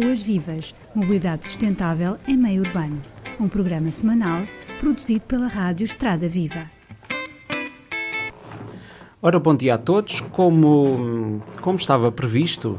Ruas Vivas, Mobilidade Sustentável em Meio Urbano. Um programa semanal produzido pela Rádio Estrada Viva. Ora, bom dia a todos. Como, como estava previsto,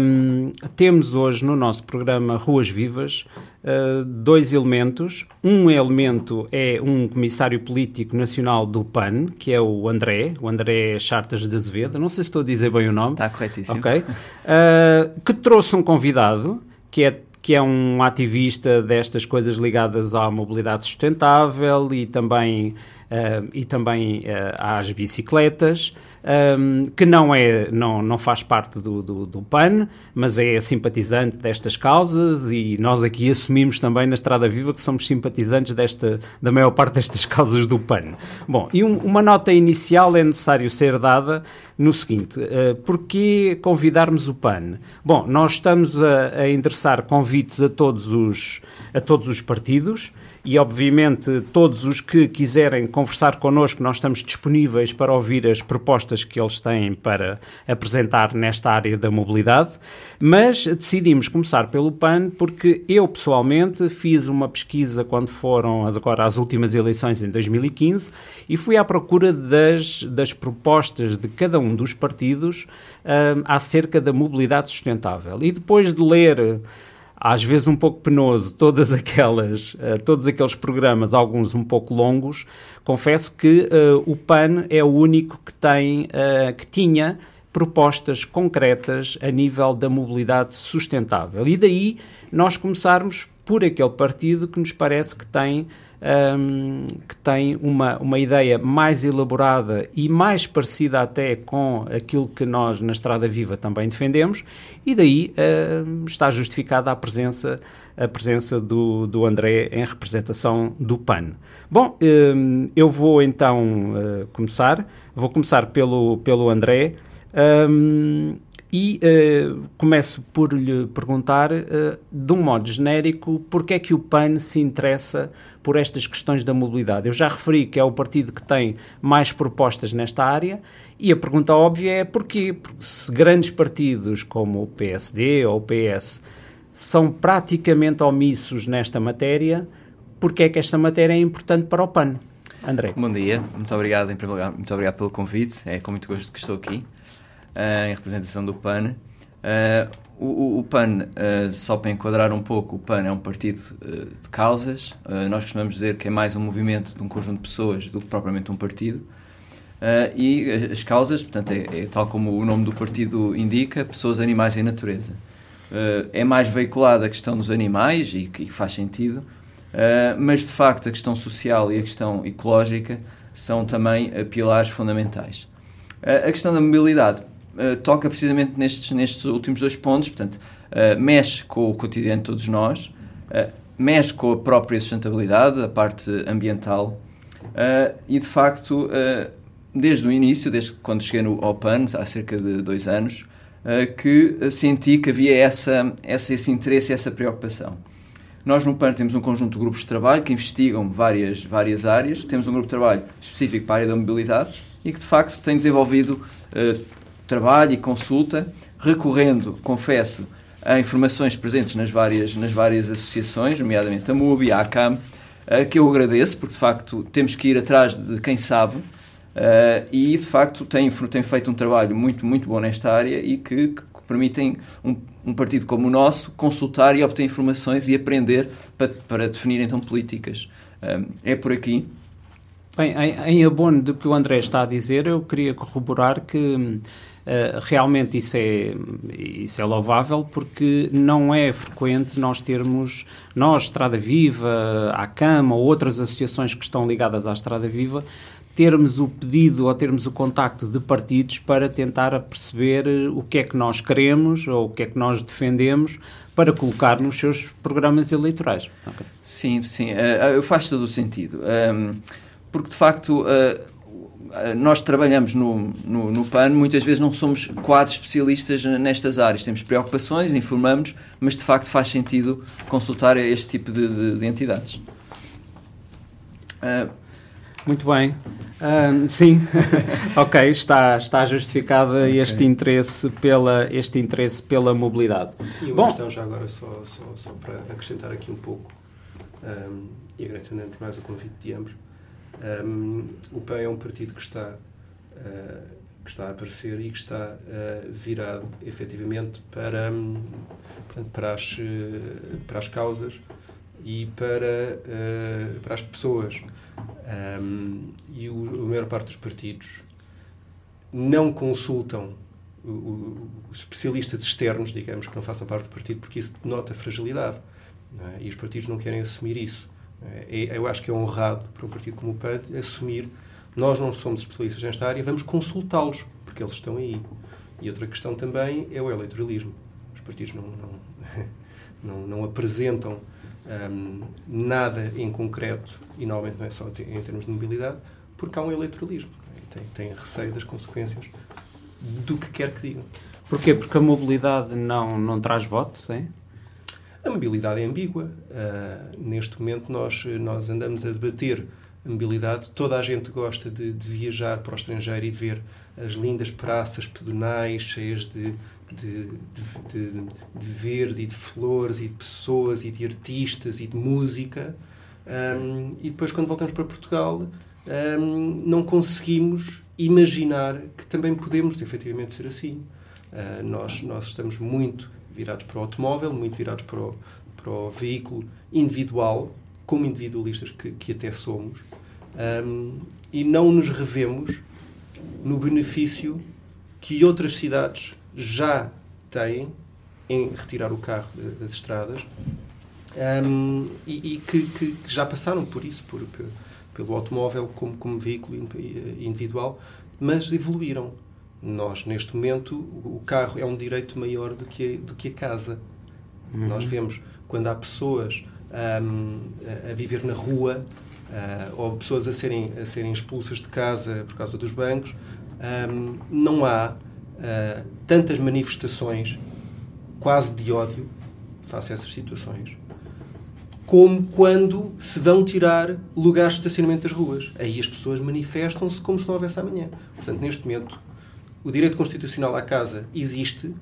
um, temos hoje no nosso programa Ruas Vivas uh, dois elementos. Um elemento é um comissário político nacional do PAN, que é o André, o André Chartas de Azevedo. Não sei se estou a dizer bem o nome. Está corretíssimo. Ok. Uh, que trouxe um convidado, que é que é um ativista destas coisas ligadas à mobilidade sustentável e também uh, e também uh, às bicicletas, um, que não, é, não, não faz parte do, do, do, PAN, mas é simpatizante destas causas e nós aqui assumimos também na Estrada Viva que somos simpatizantes desta, da maior parte destas causas do PAN. Bom, e um, uma nota inicial é necessário ser dada no seguinte, uh, porquê convidarmos o PAN? Bom, nós estamos a, a endereçar convites a todos os, a todos os partidos, e, obviamente, todos os que quiserem conversar connosco, nós estamos disponíveis para ouvir as propostas que eles têm para apresentar nesta área da mobilidade. Mas decidimos começar pelo PAN porque eu, pessoalmente, fiz uma pesquisa quando foram agora as últimas eleições em 2015 e fui à procura das, das propostas de cada um dos partidos uh, acerca da mobilidade sustentável. E depois de ler às vezes um pouco penoso, todas aquelas, uh, todos aqueles programas, alguns um pouco longos, confesso que uh, o PAN é o único que tem, uh, que tinha propostas concretas a nível da mobilidade sustentável. E daí nós começarmos por aquele partido que nos parece que tem um, que tem uma, uma ideia mais elaborada e mais parecida até com aquilo que nós na Estrada Viva também defendemos, e daí está justificada a presença, a presença do, do André em representação do PAN. Bom, um, eu vou então uh, começar, vou começar pelo, pelo André. Um, e uh, começo por lhe perguntar, uh, de um modo genérico, porque é que o PAN se interessa por estas questões da mobilidade? Eu já referi que é o partido que tem mais propostas nesta área e a pergunta óbvia é porquê? Porque se grandes partidos como o PSD ou o PS são praticamente omissos nesta matéria, porque é que esta matéria é importante para o PAN? André. Bom dia, muito obrigado em primeiro lugar, muito obrigado pelo convite, é com muito gosto que estou aqui uh, em representação do PAN. Uh, o, o, PAN, uh, só para enquadrar um pouco, o PAN é um partido de causas. nós costumamos dizer que é mais um movimento de um conjunto de pessoas do que propriamente um partido. e as causas, portanto, é, é, tal como o nome do partido indica, pessoas, animais e natureza. é mais veiculada a questão dos animais e que faz sentido, mas de facto a questão social e a questão ecológica são também pilares fundamentais. a questão da mobilidade uh, toca precisamente nestes, nestes últimos dois pontos, portanto, uh, mexe com o cotidiano de todos nós, uh, mexe com a própria sustentabilidade, a parte ambiental, e de facto, desde o início, desde quando cheguei no, ao PAN, há cerca de dois anos, que senti que havia essa, essa, esse interesse e essa preocupação. Nós no PAN temos um conjunto de grupos de trabalho que investigam várias, várias áreas. Temos um grupo de trabalho específico para a área da mobilidade e que de facto tem desenvolvido uh, trabalho e consulta, recorrendo, confesso, a informações presentes nas várias, nas várias associações, nomeadamente a MUBI, a ACAM, uh, que eu agradeço, porque de facto temos que ir atrás de quem sabe. Uh, e de facto tem, tem feito um trabalho muito, muito bom nesta área e que, que permitem um, um, partido como o nosso consultar e obter informações e aprender para, para definir então políticas. Uh, é por aqui. Bem, em, em abono do que o André está a dizer, eu queria corroborar que Uh, realmente isso é, isso é louvável porque não é frequente nós termos, nós, Estrada Viva, a Cama ou outras associações que estão ligadas à Estrada Viva, termos o pedido ou termos o contacto de partidos para tentar perceber o que é que nós queremos ou o que é que nós defendemos para colocar nos seus programas eleitorais. Okay. Sim, sim, uh, faz todo o sentido. Um, porque de facto. Uh, eh, nós trabalhamos no, no, no, PAN, muitas vezes não somos quadros especialistas nestas áreas. Temos preocupações, informamos, mas de facto faz sentido consultar este tipo de, de, de entidades. Uh, Muito bem. Um, sim, ok, está, está justificado okay. este, interesse pela, este interesse pela mobilidade. E uma Bom, questão já agora, só, só, só para acrescentar aqui um pouco, um, e agradecendo mais o convite de ambos, um, o PAN é um partido que está, uh, que está a aparecer e que está uh, virado efetivamente para, um, portanto, para, as, uh, para as causas e para, para as pessoas. Um, e o, a maior parte dos partidos não consultam os especialistas externos, digamos, que não façam parte do partido, porque isso denota fragilidade. É? E os partidos não querem assumir isso. É? é? Eu acho que é honrado para um partido como o PAN assumir nós não somos especialistas nesta área, vamos consultá-los, porque eles estão aí. E outra questão também é o eleitoralismo. Os partidos não, não, não, não apresentam um, nada em concreto, e normalmente não é só em termos de mobilidade, porque há um eleitoralismo. Tem, tem receio das consequências do que quer que digam. Porquê? Porque a mobilidade não, não traz votos, é? A mobilidade é ambígua. Uh, neste momento nós, nós andamos a debater a mobilidade. Toda a gente gosta de, de, viajar para o estrangeiro e de ver as lindas praças pedonais cheias de, de, de, de, verde e de flores e de pessoas e de artistas e de música. Um, e depois, quando voltamos para Portugal, um, não conseguimos imaginar que também podemos efetivamente ser assim. Uh, nós, nós estamos muito virados para o automóvel, muito virados para o, para o veículo individual, como individualistas que, que até somos, um, e não nos revemos no benefício que outras cidades já têm em retirar o carro das estradas um, e, e que, que, já passaram por isso, por, pelo automóvel como, como veículo individual, mas evoluíram. Nós, neste momento, o carro é um direito maior do que a, do que a casa. Uhum. Nós vemos quando há pessoas um, a viver na rua uh, ou pessoas a serem, a serem expulsas de casa por causa dos bancos, um, não há uh, tantas manifestações quase de ódio face a essas situações como quando se vão tirar lugares de estacionamento das ruas. Aí as pessoas manifestam-se como se não houvesse amanhã. Portanto, neste momento, o direito constitucional à casa existe,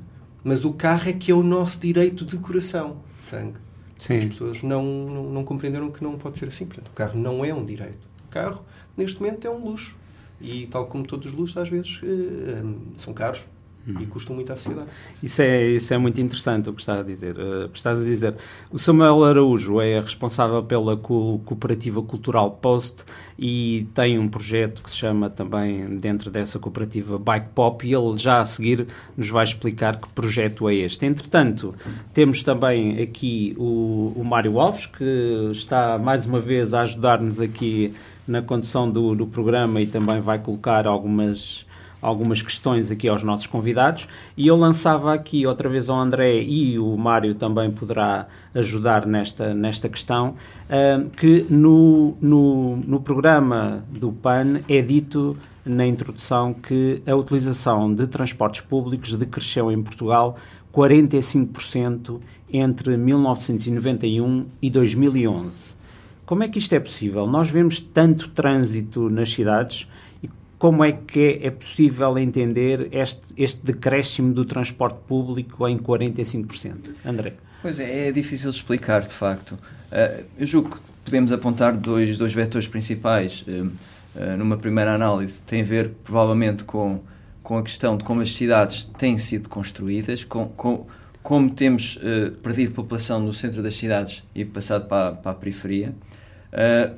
mas o carro é que é o nosso direito de coração, de sangue. Sim. As pessoas não, não, não, compreenderam que não pode ser assim. Portanto, o carro não é um direito. O carro, neste momento, é um luxo. E, tal como todos os luxos, às vezes uh, um, são caros Hum. e custam muito à sociedade. Isso é, isso é muito interessante o que estás a dizer. Uh, estás a dizer. O Samuel Araújo é responsável pela co Cooperativa Cultural Post e tem um projeto que se chama também, dentro dessa cooperativa, Bike Pop, e ele já a seguir nos vai explicar que projeto é este. Entretanto, temos também aqui o, o Mário Alves, que está mais uma vez a ajudar-nos aqui na condução do, do programa e também vai colocar algumas algumas questões aqui aos nossos convidados e eu lançava aqui outra vez ao André e o Mário também poderá ajudar nesta, nesta questão, uh, que no, no, no programa do PAN é dito na introdução que a utilização de transportes públicos decresceu em Portugal 45% entre 1991 e 2011. Como é que isto é possível? Nós vemos tanto trânsito nas cidades como é que é, possível entender este, este decréscimo do transporte público em 45%? André. Pois é, é difícil explicar, de facto. Uh, eu julgo que podemos apontar dois, dois vetores principais. Uh, uh, numa primeira análise, tem a ver provavelmente com, com a questão de como as cidades têm sido construídas, com, com como temos perdido população no centro das cidades e passado para, para a periferia,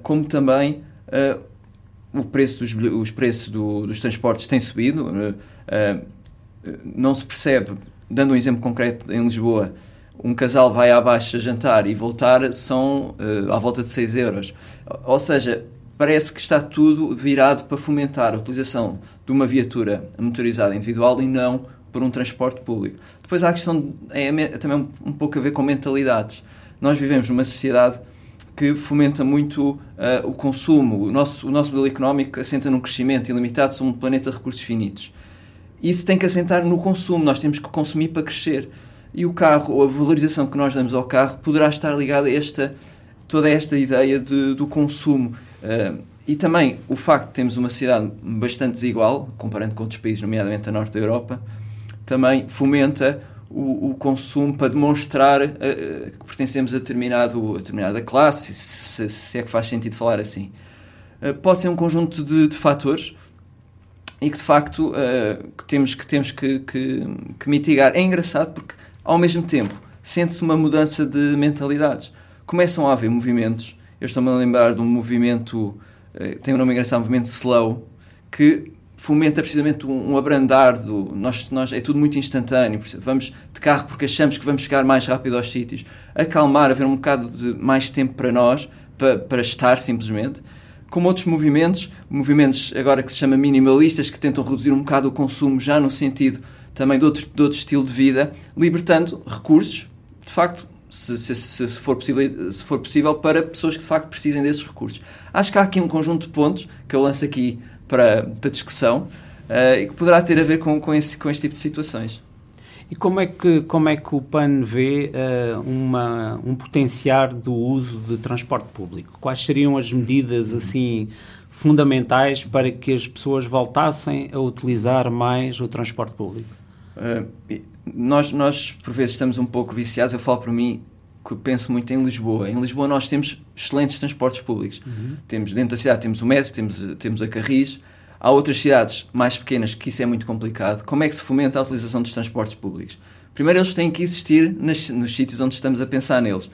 como também o preço dos, os preços do, dos transportes têm subido. Uh, uh, não se percebe, dando um exemplo concreto em Lisboa, um casal vai à baixa jantar e voltar são uh, à volta de 6 euros. Ou seja, parece que está tudo virado para fomentar a utilização de uma viatura motorizada individual e não por um transporte público. Depois há a questão, é, é também um, um pouco a ver com mentalidades. Nós vivemos numa sociedade que fomenta muito uh, o consumo. O nosso, o nosso modelo económico assenta num crescimento ilimitado sobre um planeta de recursos finitos. Isso tem que assentar no consumo, nós temos que consumir para crescer. E o carro, ou a valorização que nós damos ao carro, poderá estar ligada a esta, toda esta ideia de, do consumo. Uh, e também o facto de termos uma cidade bastante desigual, comparando com outros países, nomeadamente a norte da Europa, também fomenta o, o consumo para demonstrar uh, que pertencemos a, determinado, a determinada classe, se, se, é que faz sentido falar assim. Uh, pode ser um conjunto de, de fatores e que de facto uh, que temos, que, temos que, que, que, mitigar. É engraçado porque, ao mesmo tempo, sente-se uma mudança de mentalidades. Começam a haver movimentos. Eu estou-me a lembrar de um movimento tem um nome engraçado, movimento slow, que fomenta precisamente um, um abrandar do. Nós, nós, é tudo muito instantâneo, vamos de carro porque achamos que vamos chegar mais rápido aos sítios, acalmar, haver um bocado de mais tempo para nós, para, para estar simplesmente. Como outros movimentos, movimentos agora que se chama minimalistas, que tentam reduzir um bocado o consumo já no sentido também de outro, de outro estilo de vida, libertando recursos, de facto, se, se, se, for possível, se for possível, para pessoas que de facto precisem desses recursos. Acho que há aqui um conjunto de pontos que eu lanço aqui para, para discussão uh, e que poderá ter a ver com, com, esse, com este tipo de situações. E como é que, como é que o PAN vê uh, uma, um potenciar do uso de transporte público? Quais seriam as medidas assim fundamentais para que as pessoas voltassem a utilizar mais o transporte público? Uh, nós, nós, por vezes, estamos um pouco viciados. Eu falo para mim que penso muito em Lisboa. Em Lisboa nós temos excelentes transportes públicos. Uhum. Temos dentro da cidade temos o metro, temos, temos a Carris. Há outras cidades mais pequenas que isso é muito complicado. Como é que se fomenta a utilização dos transportes públicos? Primeiro, eles têm que existir nas, nos sítios onde estamos a pensar neles.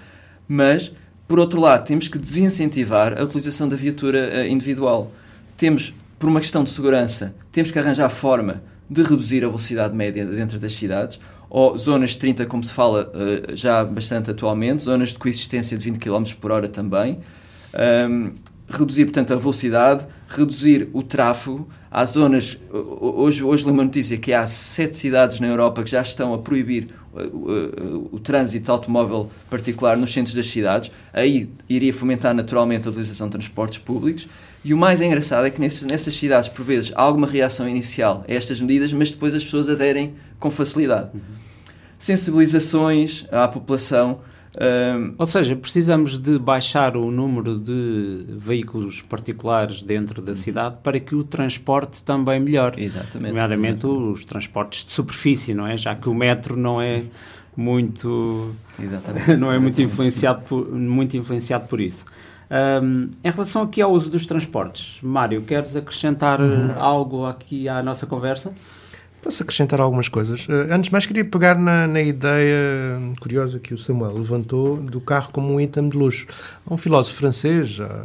Mas, por outro lado, temos que desincentivar a utilização da viatura uh, individual. Temos, por uma questão de segurança, temos que arranjar forma de reduzir a velocidade média dentro das cidades, ou zonas de 30, como se fala uh, já bastante atualmente, zonas de coexistência de 20 km por hora também. Um, reduzir, portanto, a velocidade, reduzir o tráfego. Há zonas, hoje, hoje li uma notícia que há sete cidades na Europa que já estão a proibir o, o, o, trânsito de automóvel particular nos centros das cidades. Aí iria fomentar naturalmente a utilização de transportes públicos. E o mais engraçado é que nesses, nessas cidades, por vezes, há alguma reação inicial a estas medidas, mas depois as pessoas aderem com facilidade. Uhum. Sensibilizações à população. Um... Ou seja, precisamos de baixar o número de veículos particulares dentro da cidade para que o transporte também melhore. Exatamente. Nomeadamente Exatamente. os transportes de superfície, não é? Já que o metro não é muito Exatamente. não é muito influenciado por, muito influenciado por isso. Um, em relação aqui ao uso dos transportes, Mário, queres acrescentar uhum. algo aqui à nossa conversa? Posso acrescentar algumas coisas. Uh, antes de mais, queria pegar na, na, ideia curiosa que o Samuel levantou do carro como um item de luxo. Há um filósofo francês, já,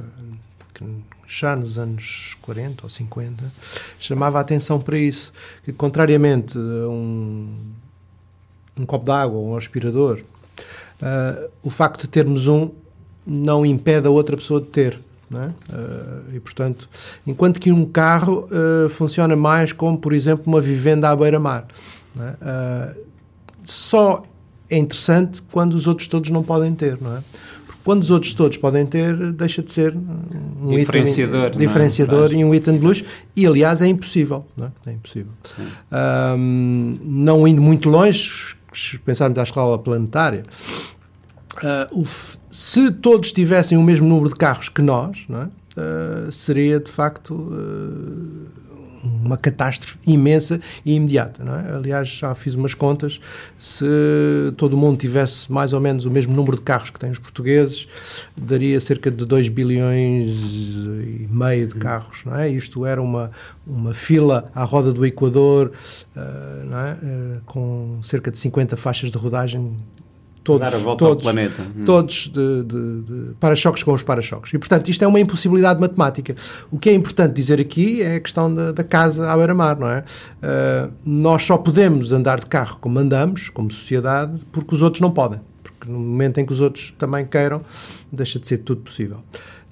já nos anos 40 ou 50, chamava a atenção para isso, que contrariamente a um, um copo d'água ou um aspirador, uh, o facto de termos um não impede a outra pessoa de ter. É? Uh, e portanto, enquanto que um carro uh, funciona mais como, por exemplo, uma vivenda à beira-mar, é? uh, só é interessante quando os outros todos não podem ter, não é? Porque quando os outros todos podem ter, deixa de ser um diferenciador, item, diferenciador é? e um item de luxo, e aliás é impossível, não é? é impossível. não indo muito longe, pensarmos à escala planetária, Uh, o, se todos tivessem o mesmo número de carros que nós, é? uh, seria de facto uh, uma catástrofe imensa e imediata. É? Aliás, já fiz umas contas. Se todo o mundo tivesse mais ou menos o mesmo número de carros que têm os portugueses, daria cerca de 2 bilhões e meio de carros. É? Isto era uma, uma fila à roda do Equador, é? com cerca de 50 faixas de rodagem todos, dar a volta todos, ao planeta. Hum. Todos de, de, de para-choques com os para-choques. E, portanto, isto é uma impossibilidade matemática. O que é importante dizer aqui é a questão da, da casa à beira-mar, não é? Uh, nós só podemos andar de carro como andamos, como sociedade, porque os outros não podem. Porque no momento em que os outros também queiram, deixa de ser tudo possível.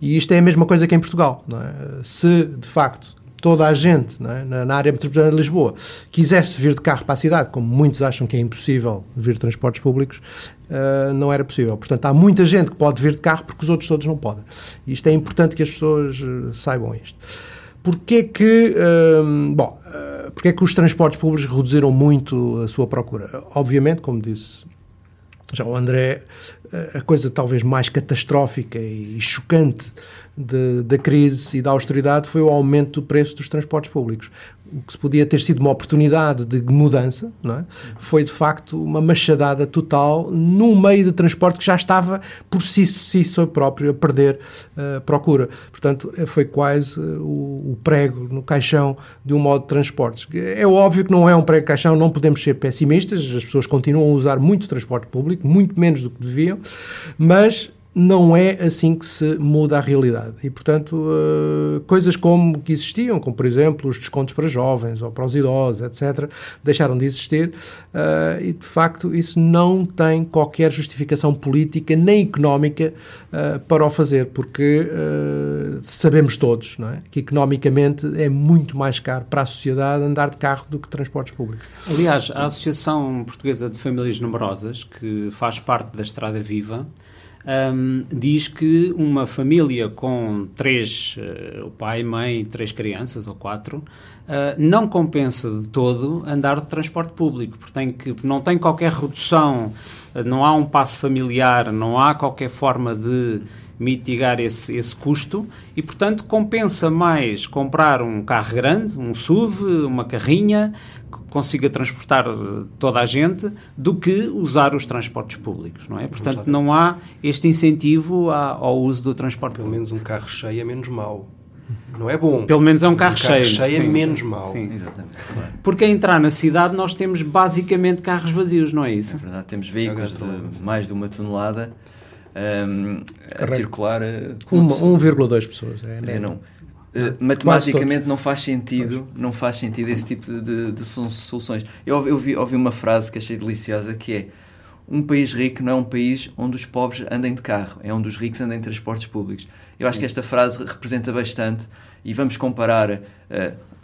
E isto é a mesma coisa que em Portugal, não é? Se, de facto, toda a gente é? na, na, área metropolitana de Lisboa quisesse vir de carro para a cidade, como muitos acham que é impossível vir de transportes públicos, uh, não era possível. Portanto, há muita gente que pode vir de carro porque os outros todos não podem. E isto é importante que as pessoas uh, saibam isto. Porquê que, uh, bom, porquê que os transportes públicos reduziram muito a sua procura? Obviamente, como disse já o André, a coisa talvez mais catastrófica e chocante de, da crise e da austeridade foi o aumento do preço dos transportes públicos. O que se podia ter sido uma oportunidade de mudança, é? foi de facto uma machadada total num meio de transporte que já estava por si, si próprio a perder uh, procura. Portanto, foi quase uh, o, o, prego no caixão de um modo de transportes. É óbvio que não é um prego caixão, não podemos ser pessimistas, as pessoas continuam a usar muito transporte público, muito menos do que deviam, mas não é assim que se muda a realidade. E, portanto, uh, coisas como que existiam, como por exemplo os descontos para jovens ou para os idosos, etc., deixaram de existir uh, e, de facto, isso não tem qualquer justificação política nem económica uh, para o fazer, porque sabemos todos é? que economicamente é muito mais caro para a sociedade andar de carro do que transportes públicos. Aliás, a Associação Portuguesa de Famílias Numerosas, que faz parte da Estrada Viva, um, diz que uma família com três, uh, o pai, mãe, três crianças ou quatro, uh, não compensa de todo andar de transporte público, porque tem que, não tem qualquer redução, uh, não há um passo familiar, não há qualquer forma de mitigar esse, esse custo e, portanto, compensa mais comprar um carro grande, um SUV, uma carrinha, consiga transportar eh, toda a gente do que usar os transportes públicos, não é? Portanto, não há este incentivo ao uso do transporte Pelo público. menos um carro cheio é menos mau. Não é bom. Pelo menos é um carro, um carro cheio. cheio sim, é menos sim, mau. Sim. Exatamente. Porque a entrar na cidade nós temos basicamente carros vazios, não é isso? É verdade, temos veículos de mais de uma tonelada um, a circular. 1,2 pessoas. É, é, não. Uh, matematicamente não faz sentido não faz sentido esse tipo de, de, de soluções. Eu, eu ouvi, ouvi uma frase que achei deliciosa que é um país rico não é um país onde os pobres andem de carro é onde os ricos andem de transportes públicos. Eu acho que esta frase representa bastante e vamos comparar uh,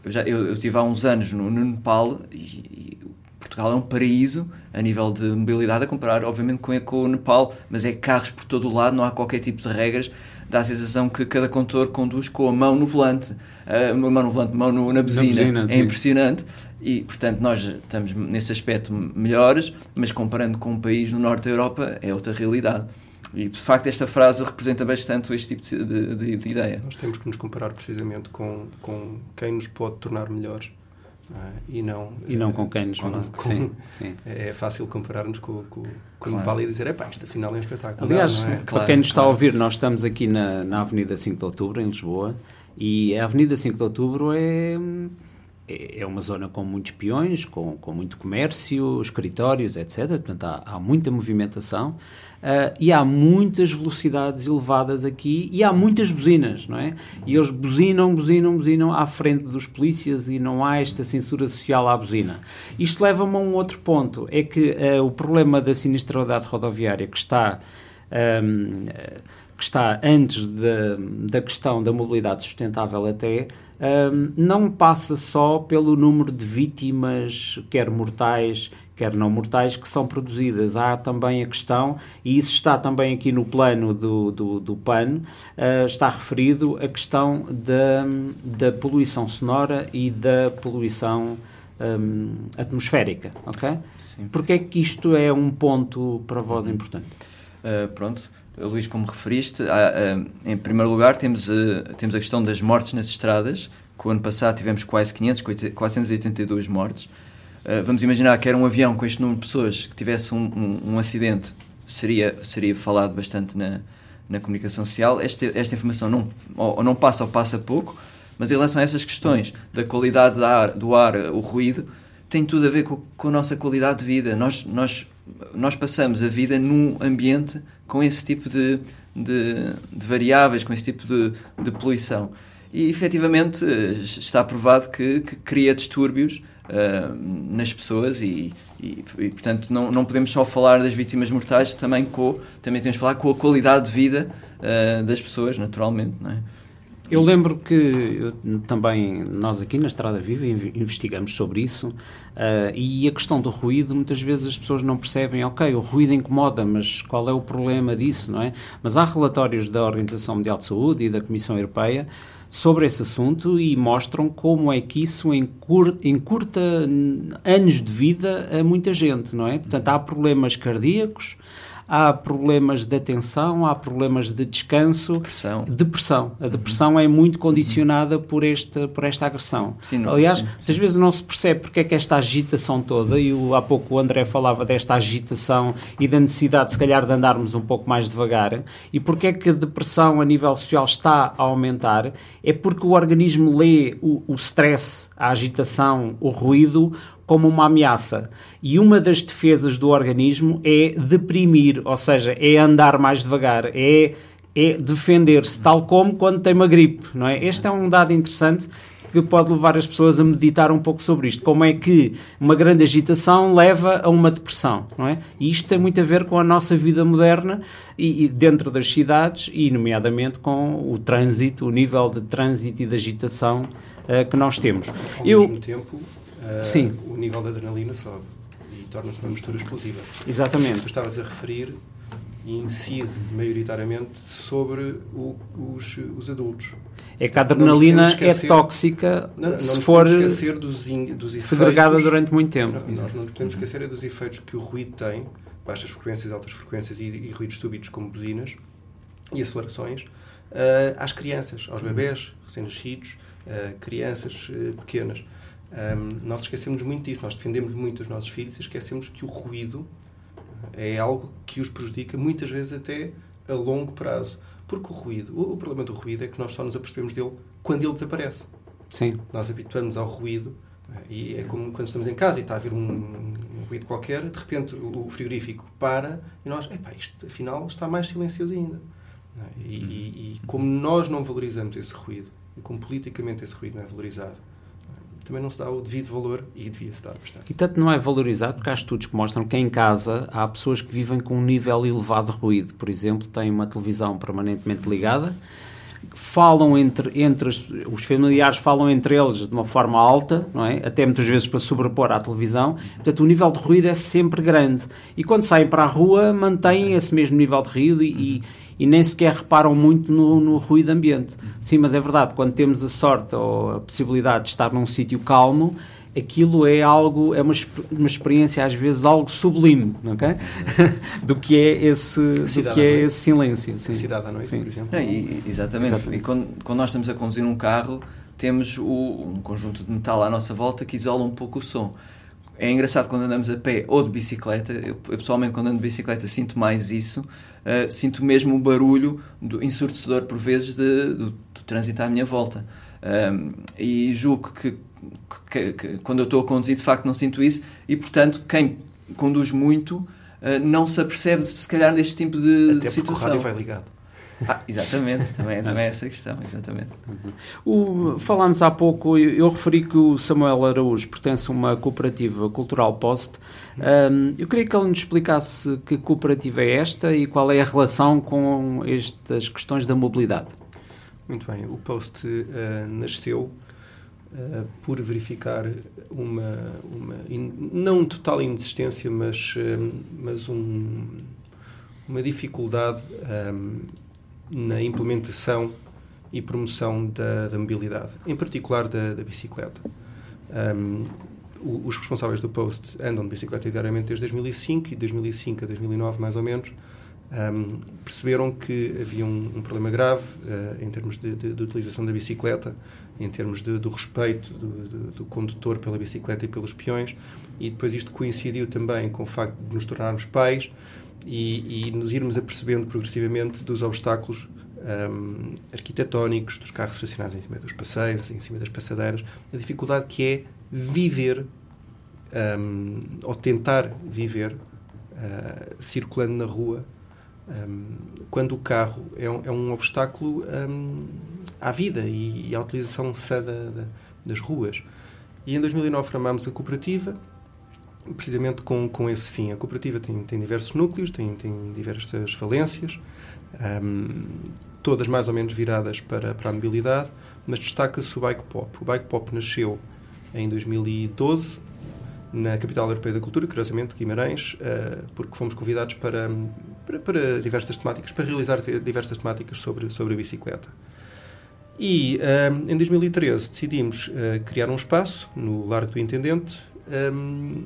eu, já, eu, eu tive há uns anos no, no Nepal e, e, Portugal é um paraíso a nível de mobilidade a comparar obviamente com, com o Nepal mas é carros por todo o lado não há qualquer tipo de regras dá a sensação que cada condutor conduz com a mão no volante, uh, mão no volante, mão no, na buzina. é impressionante. E, portanto, nós estamos nesse aspecto melhores, mas comparando com um país no norte da Europa, é outra realidade. E, de facto, esta frase representa bastante este tipo de, de, de ideia. Nós temos que nos comparar precisamente com, com quem nos pode tornar melhores? E não e não com quem nos com, com, sim, sim. É fácil compararmos com, com, com claro. o Nepal e dizer, epá, isto afinal é um espetáculo. Aliás, não, não é? para quem nos está claro. a ouvir, nós estamos aqui na, na Avenida 5 de Outubro, em Lisboa, e a Avenida 5 de Outubro é, é, é uma zona com muitos peões, com, com muito comércio, escritórios, etc. Portanto, há, há muita movimentação. Uh, e há muitas velocidades elevadas aqui e há muitas buzinas, não é? E eles buzinam, buzinam, buzinam à frente dos polícias e não há esta censura social à buzina. Isto leva-me a um outro ponto, é que uh, o problema da sinistralidade rodoviária que está... Um, que está antes da, da questão da mobilidade sustentável até, um, não passa só pelo número de vítimas, quer mortais, quer não mortais, que são produzidas. Há também a questão, e isso está também aqui no plano do, do, do PAN, uh, está referido a questão da, da poluição sonora e da poluição um, atmosférica, ok? Sim. Porquê é que isto é um ponto para vós importante? Uh, pronto, Luís, como referiste, há, uh, em primeiro lugar temos, uh, temos a questão das mortes nas estradas, que o ano passado tivemos quase 500, 482 mortes, eh, vamos imaginar que era um avião com este número de pessoas que tivesse um, um, um acidente, seria, seria falado bastante na, na comunicação social. Esta, esta informação não, ou, não passa ou passa pouco, mas em relação a essas questões da qualidade da ar, do ar, o ruído, tem tudo a ver com, com a nossa qualidade de vida. Nós, nós, nós passamos a vida num ambiente com esse tipo de, de, de variáveis, com esse tipo de, de poluição. E efetivamente está provado que, que cria distúrbios uh, nas pessoas e, e, e, portanto não, não podemos só falar das vítimas mortais, também, com, também temos que falar com a qualidade de vida uh, das pessoas, naturalmente. Não é? Eu lembro que eu, também nós aqui na Estrada Viva investigamos sobre isso uh, e a questão do ruído, muitas vezes as pessoas não percebem, ok, o ruído incomoda, mas qual é o problema disso, não é? Mas há relatórios da Organização Mundial de Saúde e da Comissão Europeia sobre esse assunto e mostram como é que isso encurta anos de vida a muita gente, não é? Portanto, há problemas cardíacos, há problemas de atenção, há problemas de descanso. Depressão. Depressão. A depressão uhum. é muito condicionada por, este, por esta agressão. Sim, não, Aliás, sim, muitas vezes não se percebe porque é que esta agitação toda, e o, há pouco o André falava desta agitação e da necessidade, se calhar, de andarmos um pouco mais devagar, e porque é que a depressão a nível social está a aumentar, é porque o organismo lê o, o stress, a agitação, o ruído como uma ameaça. E uma das defesas do organismo é deprimir, ou seja, é andar mais devagar, é, é defender-se, tal como quando tem uma gripe, não é? Este é um dado interessante que pode levar as pessoas a meditar um pouco sobre isto. Como é que uma grande agitação leva a uma depressão, não é? E isto tem muito a ver com a nossa vida moderna e, e dentro das cidades e, nomeadamente, com o trânsito, o nível de trânsito e de agitação uh, que nós temos. Ao Eu, mesmo tempo, uh, Sim. o nível de adrenalina sobe e torna-se uma mistura explosiva. Exatamente. Tu estavas a referir incide maioritariamente sobre o, os, os adultos. É que a adrenalina é tóxica não, não se for esquecer dos, in, dos efeitos, segregada durante muito tempo. Não, nós não podemos esquecer é dos efeitos que o ruído tem, baixas frequências, altas frequências e, e ruídos súbitos como buzinas e acelerações, uh, às crianças, aos bebés recém-nascidos, uh, crianças uh, pequenas. Um, nós esquecemos muito disso, nós defendemos muito os nossos filhos e esquecemos que o ruído é algo que os prejudica muitas vezes até a longo prazo. Porque o ruído, o, problema do ruído é que nós só nos apercebemos dele quando ele desaparece. Sim. Nós habituamos ao ruído e é como quando estamos em casa e está a haver um, um ruído qualquer, de repente o, o, frigorífico para e nós, epá, isto afinal está mais silencioso ainda. E, e, e como nós não valorizamos esse ruído, e como politicamente esse ruído não é valorizado, também não se dá o devido valor e devia-se dar bastante. E tanto não é valorizado porque há estudos que mostram que em casa há pessoas que vivem com um nível elevado de ruído. Por exemplo, têm uma televisão permanentemente ligada, falam entre, entre os, os familiares falam entre eles de uma forma alta, não é? até muitas vezes para sobrepor à televisão. Portanto, o nível de ruído é sempre grande. E quando saem para a rua, mantêm esse mesmo nível de ruído e, e nem sequer reparam muito no, no ruído ambiente. Sim, mas é verdade, quando temos a sorte ou a possibilidade de estar num sítio calmo, aquilo é algo, é uma, uma experiência às vezes algo sublime, ok? do que é esse, do que é esse silêncio. Sim. A cidade à noite, sim. por exemplo. É, e, exatamente. exatamente. E quando, quando nós estamos a conduzir um carro, temos o, um conjunto de metal à nossa volta que isola um pouco o som. É engraçado quando andamos a pé ou de bicicleta, eu, eu pessoalmente quando ando de bicicleta sinto mais isso, uh, sinto mesmo o barulho do ensurdecedor por vezes de, do, do trânsito à minha volta. Um, e julgo que, que, que, quando eu estou a conduzir de facto não sinto isso e portanto quem conduz muito uh, não se apercebe se calhar deste tipo de, Até de situação. o rádio vai ligado. Ah, exatamente, também, também é essa questão, exatamente. O, falámos há pouco, eu, eu, referi que o Samuel Araújo pertence a uma cooperativa cultural Post. Um, eu queria que ele nos explicasse que cooperativa é esta e qual é a relação com estas questões da mobilidade. Muito bem, o Post uh, nasceu uh, por verificar uma, uma in, não total inexistência, mas, uh, mas um, uma dificuldade um, na implementação e promoção da, da mobilidade, em particular da, da bicicleta. Um, os responsáveis do Post andam de bicicleta diariamente desde 2005 e 2005 a 2009 mais ou menos um, perceberam que havia um, um problema grave uh, em termos de, de, de, utilização da bicicleta, em termos de, do respeito do, do, condutor pela bicicleta e pelos peões, e depois isto coincidiu também com o facto de nos tornarmos pais e, e nos irmos apercebendo progressivamente dos obstáculos um, arquitetónicos, dos carros estacionados em cima dos passeios, em cima das passadeiras, a dificuldade que é viver um, ou tentar viver uh, circulando na rua um, quando o carro é um, é um obstáculo à vida e, e, à utilização sã das ruas. E em 2009 formámos a cooperativa precisamente com, com esse fim. A cooperativa tem, tem diversos núcleos, tem, tem diversas valências, um, todas mais ou menos viradas para, para a mobilidade, mas destaca-se o Bike Pop. O Bike Pop nasceu em 2012 na capital europeia da cultura, curiosamente Guimarães, uh, porque fomos convidados para, para, para, diversas temáticas, para realizar diversas temáticas sobre, sobre a bicicleta. E um, em 2013 decidimos uh, criar um espaço no Largo do Intendente um,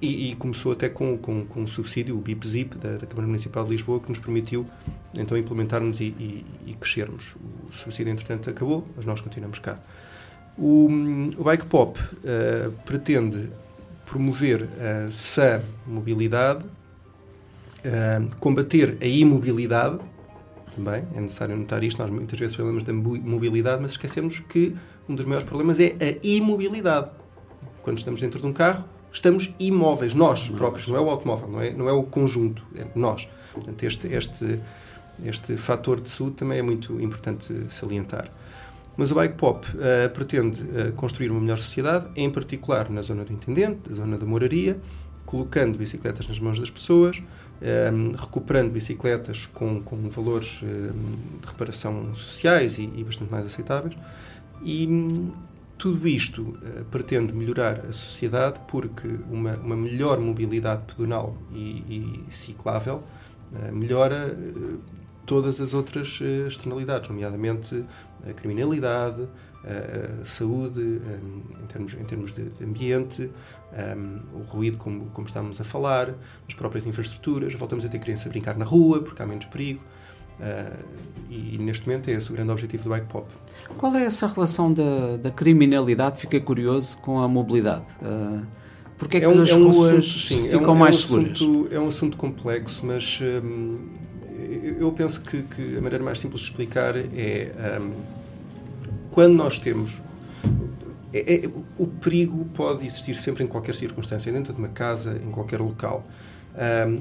E, e, começou até com, com, com um subsídio, o BIP-ZIP, da, da, Câmara Municipal de Lisboa, que nos permitiu então implementarmos e, e, e, crescermos. O subsídio, entretanto, acabou, mas nós continuamos cá. O, o Bike Pop uh, pretende promover a sã mobilidade, uh, combater a imobilidade, também é necessário notar isto, nós muitas vezes falamos da mobilidade, mas esquecemos que um dos maiores problemas é a imobilidade. Quando estamos dentro de um carro, estamos imóveis, nós próprios, não é o automóvel, não é, não é o conjunto, é nós. Portanto, este, este, este fator de saúde também é muito importante salientar. Mas o Bike Pop uh, pretende uh, construir uma melhor sociedade, em particular na zona do intendente, na zona da moraria, colocando bicicletas nas mãos das pessoas, um, eh, recuperando bicicletas com, com valores um, de reparação sociais e, e, bastante mais aceitáveis. E tudo isto uh, pretende melhorar a sociedade porque uma, uma melhor mobilidade pedonal e, e ciclável uh, melhora uh, todas as outras externalidades, nomeadamente a criminalidade, a, saúde, em termos, em termos de, ambiente, um, o ruído, como, como estávamos a falar, as próprias infraestruturas. Voltamos a ter crianças a brincar na rua porque há menos perigo. Uh, e neste momento é esse o grande objetivo do Bike Pop. Qual é essa relação da, da criminalidade, fiquei curioso, com a mobilidade? Uh, Porquê é que é um, as é um ruas assunto, sim, ficam é um, mais é seguras? Assunto, é um assunto complexo, mas hum, eu penso que, que, a maneira mais simples de explicar é hum, quando nós temos é, é, o perigo pode existir sempre em qualquer circunstância, dentro de uma casa, em qualquer local.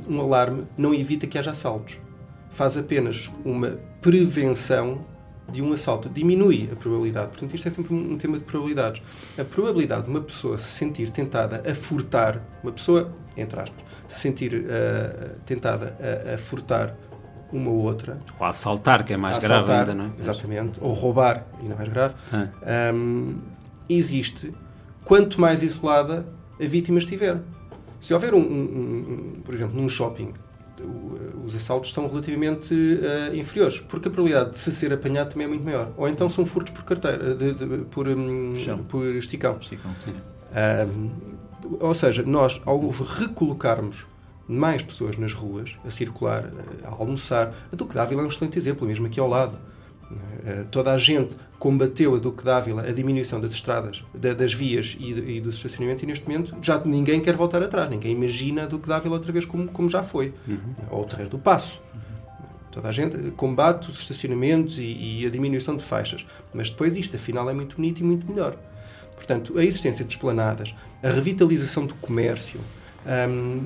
Um, um alarme não evita que haja assaltos faz apenas uma prevenção de um assalto, diminui a probabilidade. Portanto, isto é sempre um tema de probabilidades. A probabilidade de uma pessoa se sentir tentada a furtar, uma pessoa, entre aspas, se sentir uh, tentada a, a, furtar uma ou outra. Ou a assaltar, que é mais assaltar, grave ainda, não é? Exatamente. Ou roubar, ainda mais grave. Um, existe quanto mais isolada a vítima estiver. Se houver, um, um, um por exemplo, num shopping, os assaltos são relativamente uh, inferiores, porque a probabilidade de se ser apanhado também é muito maior. Ou então são furtos por carteira, de, de, por, um, por esticão. esticão uh, ou seja, nós, ao recolocarmos mais pessoas nas ruas, a circular, a almoçar, a Duque Dávila é um excelente exemplo, mesmo aqui ao lado. Uh, toda a gente combateu a Duque Dávila a diminuição das estradas, da, das vias e, e, dos estacionamentos, e neste momento já ninguém quer voltar atrás. Ninguém imagina a Duque Dávila outra vez como, como já foi. Uhum. Ou o Terreiro do Passo. Uhum. Toda a gente combate os estacionamentos e, e, a diminuição de faixas. Mas depois isto, afinal, é muito bonito e muito melhor. Portanto, a existência de esplanadas, a revitalização do comércio, um,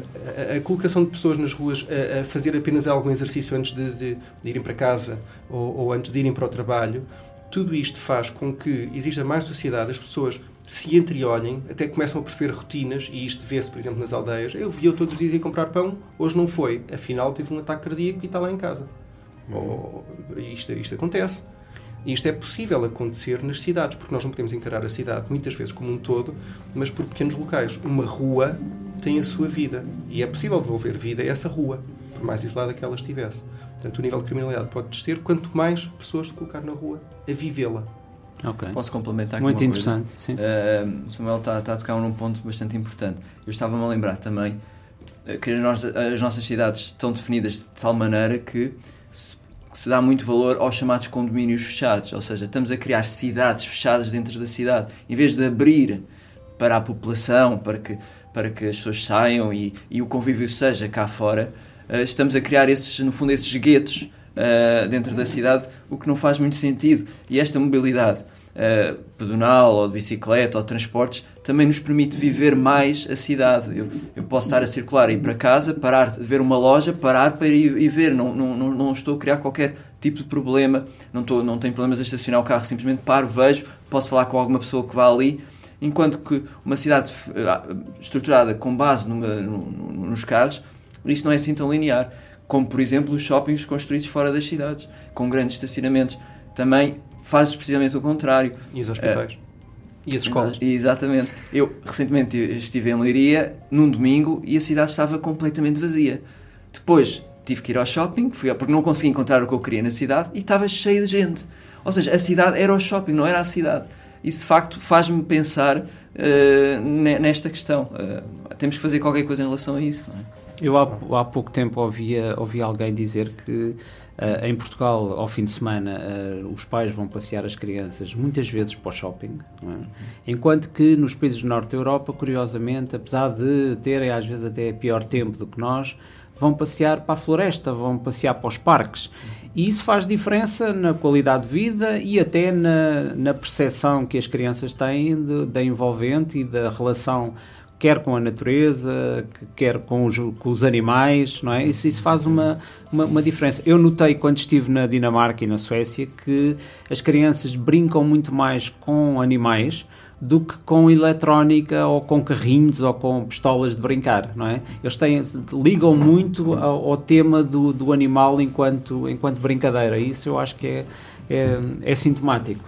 a, a, colocação de pessoas nas ruas a, a, fazer apenas algum exercício antes de, de, de irem para casa ou, ou, antes de irem para o trabalho, tudo isto faz com que exista mais sociedade, as pessoas se entreolhem, até começam a perceber rotinas, e isto vê-se, por exemplo, nas aldeias. Eu via todos os dias ir comprar pão, hoje não foi. Afinal, teve um ataque cardíaco e está lá em casa. Ou, isto, isto acontece. E isto é possível acontecer nas cidades, porque nós não podemos encarar a cidade muitas vezes como um todo, mas por pequenos locais. Uma rua tem a sua vida. E é possível devolver vida a essa rua, por mais isolada que ela estivesse. Portanto, o nível de criminalidade pode descer quanto mais pessoas se colocar na rua a vivê-la. Okay. Posso complementar aqui Muito uma interessante. Sim. Uh, Samuel está, está a tocar num ponto bastante importante. Eu estava-me a lembrar também eh, que as nossas cidades estão definidas de tal maneira que se, que se, dá muito valor aos chamados condomínios fechados, ou seja, estamos a criar cidades fechadas dentro da cidade, em vez de abrir para a população, para que, para que as pessoas saiam e, e o convívio seja cá fora, uh, estamos a criar esses, no fundo, esses guetos uh, dentro da cidade, o que não faz muito sentido. E esta mobilidade uh, pedonal ou de bicicleta ou de transportes também nos permite viver mais a cidade. Eu, eu posso estar a circular e ir para casa, parar, ver uma loja, parar para ir e ver. Não, não, não, estou a criar qualquer tipo de problema, não, estou, não tenho problemas a estacionar o carro, simplesmente paro, vejo, posso falar com alguma pessoa que vá ali. Enquanto que uma cidade eh, estruturada com base numa, nos carros, isso não é assim tão linear como por exemplo os shoppings construídos fora das cidades, com grandes estacionamentos. Também fazes precisamente o contrário. E os hospitais? Uh, e as escolas? Exatamente. Eu recentemente estive em Leiria num domingo e a cidade estava completamente vazia. Depois tive que ir ao shopping, fui, porque não consegui encontrar o que eu queria na cidade e estava cheio de gente. Ou seja, a cidade era o shopping, não era a cidade. Isso de facto faz-me pensar uh, nesta questão. Uh, temos que fazer qualquer coisa em relação a isso, não é? Eu há, há pouco tempo ouvia, ouvi alguém dizer que Uh, em Portugal, ao fim de semana, uh, os pais vão passear as crianças muitas vezes para o shopping, é? enquanto que nos países do norte da Europa, curiosamente, apesar de terem às vezes até pior tempo do que nós, vão passear para a floresta, vão passear para os parques. E isso faz diferença na qualidade de vida e até na, na percepção que as crianças têm da envolvente e da relação quer com a natureza, quer com os, com os animais, não é? Isso, isso faz uma, uma, uma, diferença. Eu notei quando estive na Dinamarca e na Suécia que as crianças brincam muito mais com animais do que com eletrónica ou com carrinhos ou com pistolas de brincar, não é? Eles têm, ligam muito ao, ao tema do, do animal enquanto, enquanto brincadeira. Isso eu acho que é, é, é sintomático.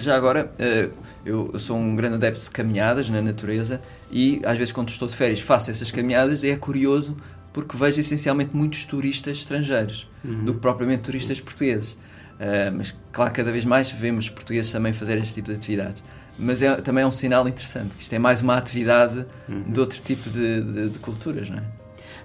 Já agora, eh, eu, sou um grande adepto de caminhadas na natureza e às vezes quando estou de férias faço essas caminhadas e é curioso porque vejo essencialmente muitos turistas estrangeiros uhum. do que propriamente turistas portugueses. Uh, mas claro, cada vez mais vemos portugueses também fazer este tipo de atividades. Mas é, também é um sinal interessante, que isto é mais uma atividade uhum. de outro tipo de, de, de culturas, não é?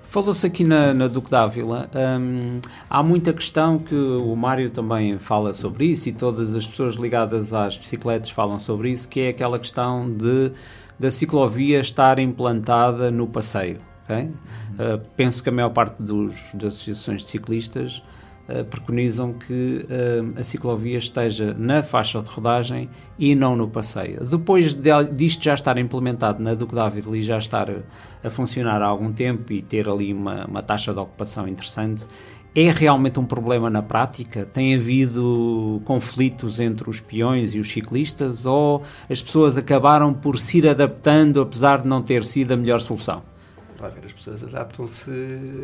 Falou-se aqui na, na Duque d'Ávila, hum, há muita questão que o Mário também fala sobre isso e todas as pessoas ligadas às bicicletas falam sobre isso, que é aquela questão de da ciclovia estar implantada no passeio. Okay? Uh, penso que a maior parte dos, das associações de ciclistas uh, preconizam que uh, a ciclovia esteja na faixa de rodagem e não no passeio. Depois de, disto já estar implementado na Duque Dávila e já estar a funcionar há algum tempo e ter ali uma, uma taxa de ocupação interessante, é realmente um problema na prática? Tem havido conflitos entre os peões e os ciclistas ou as pessoas acabaram por se ir adaptando apesar de não ter sido a melhor solução? Lá ver, as pessoas adaptam-se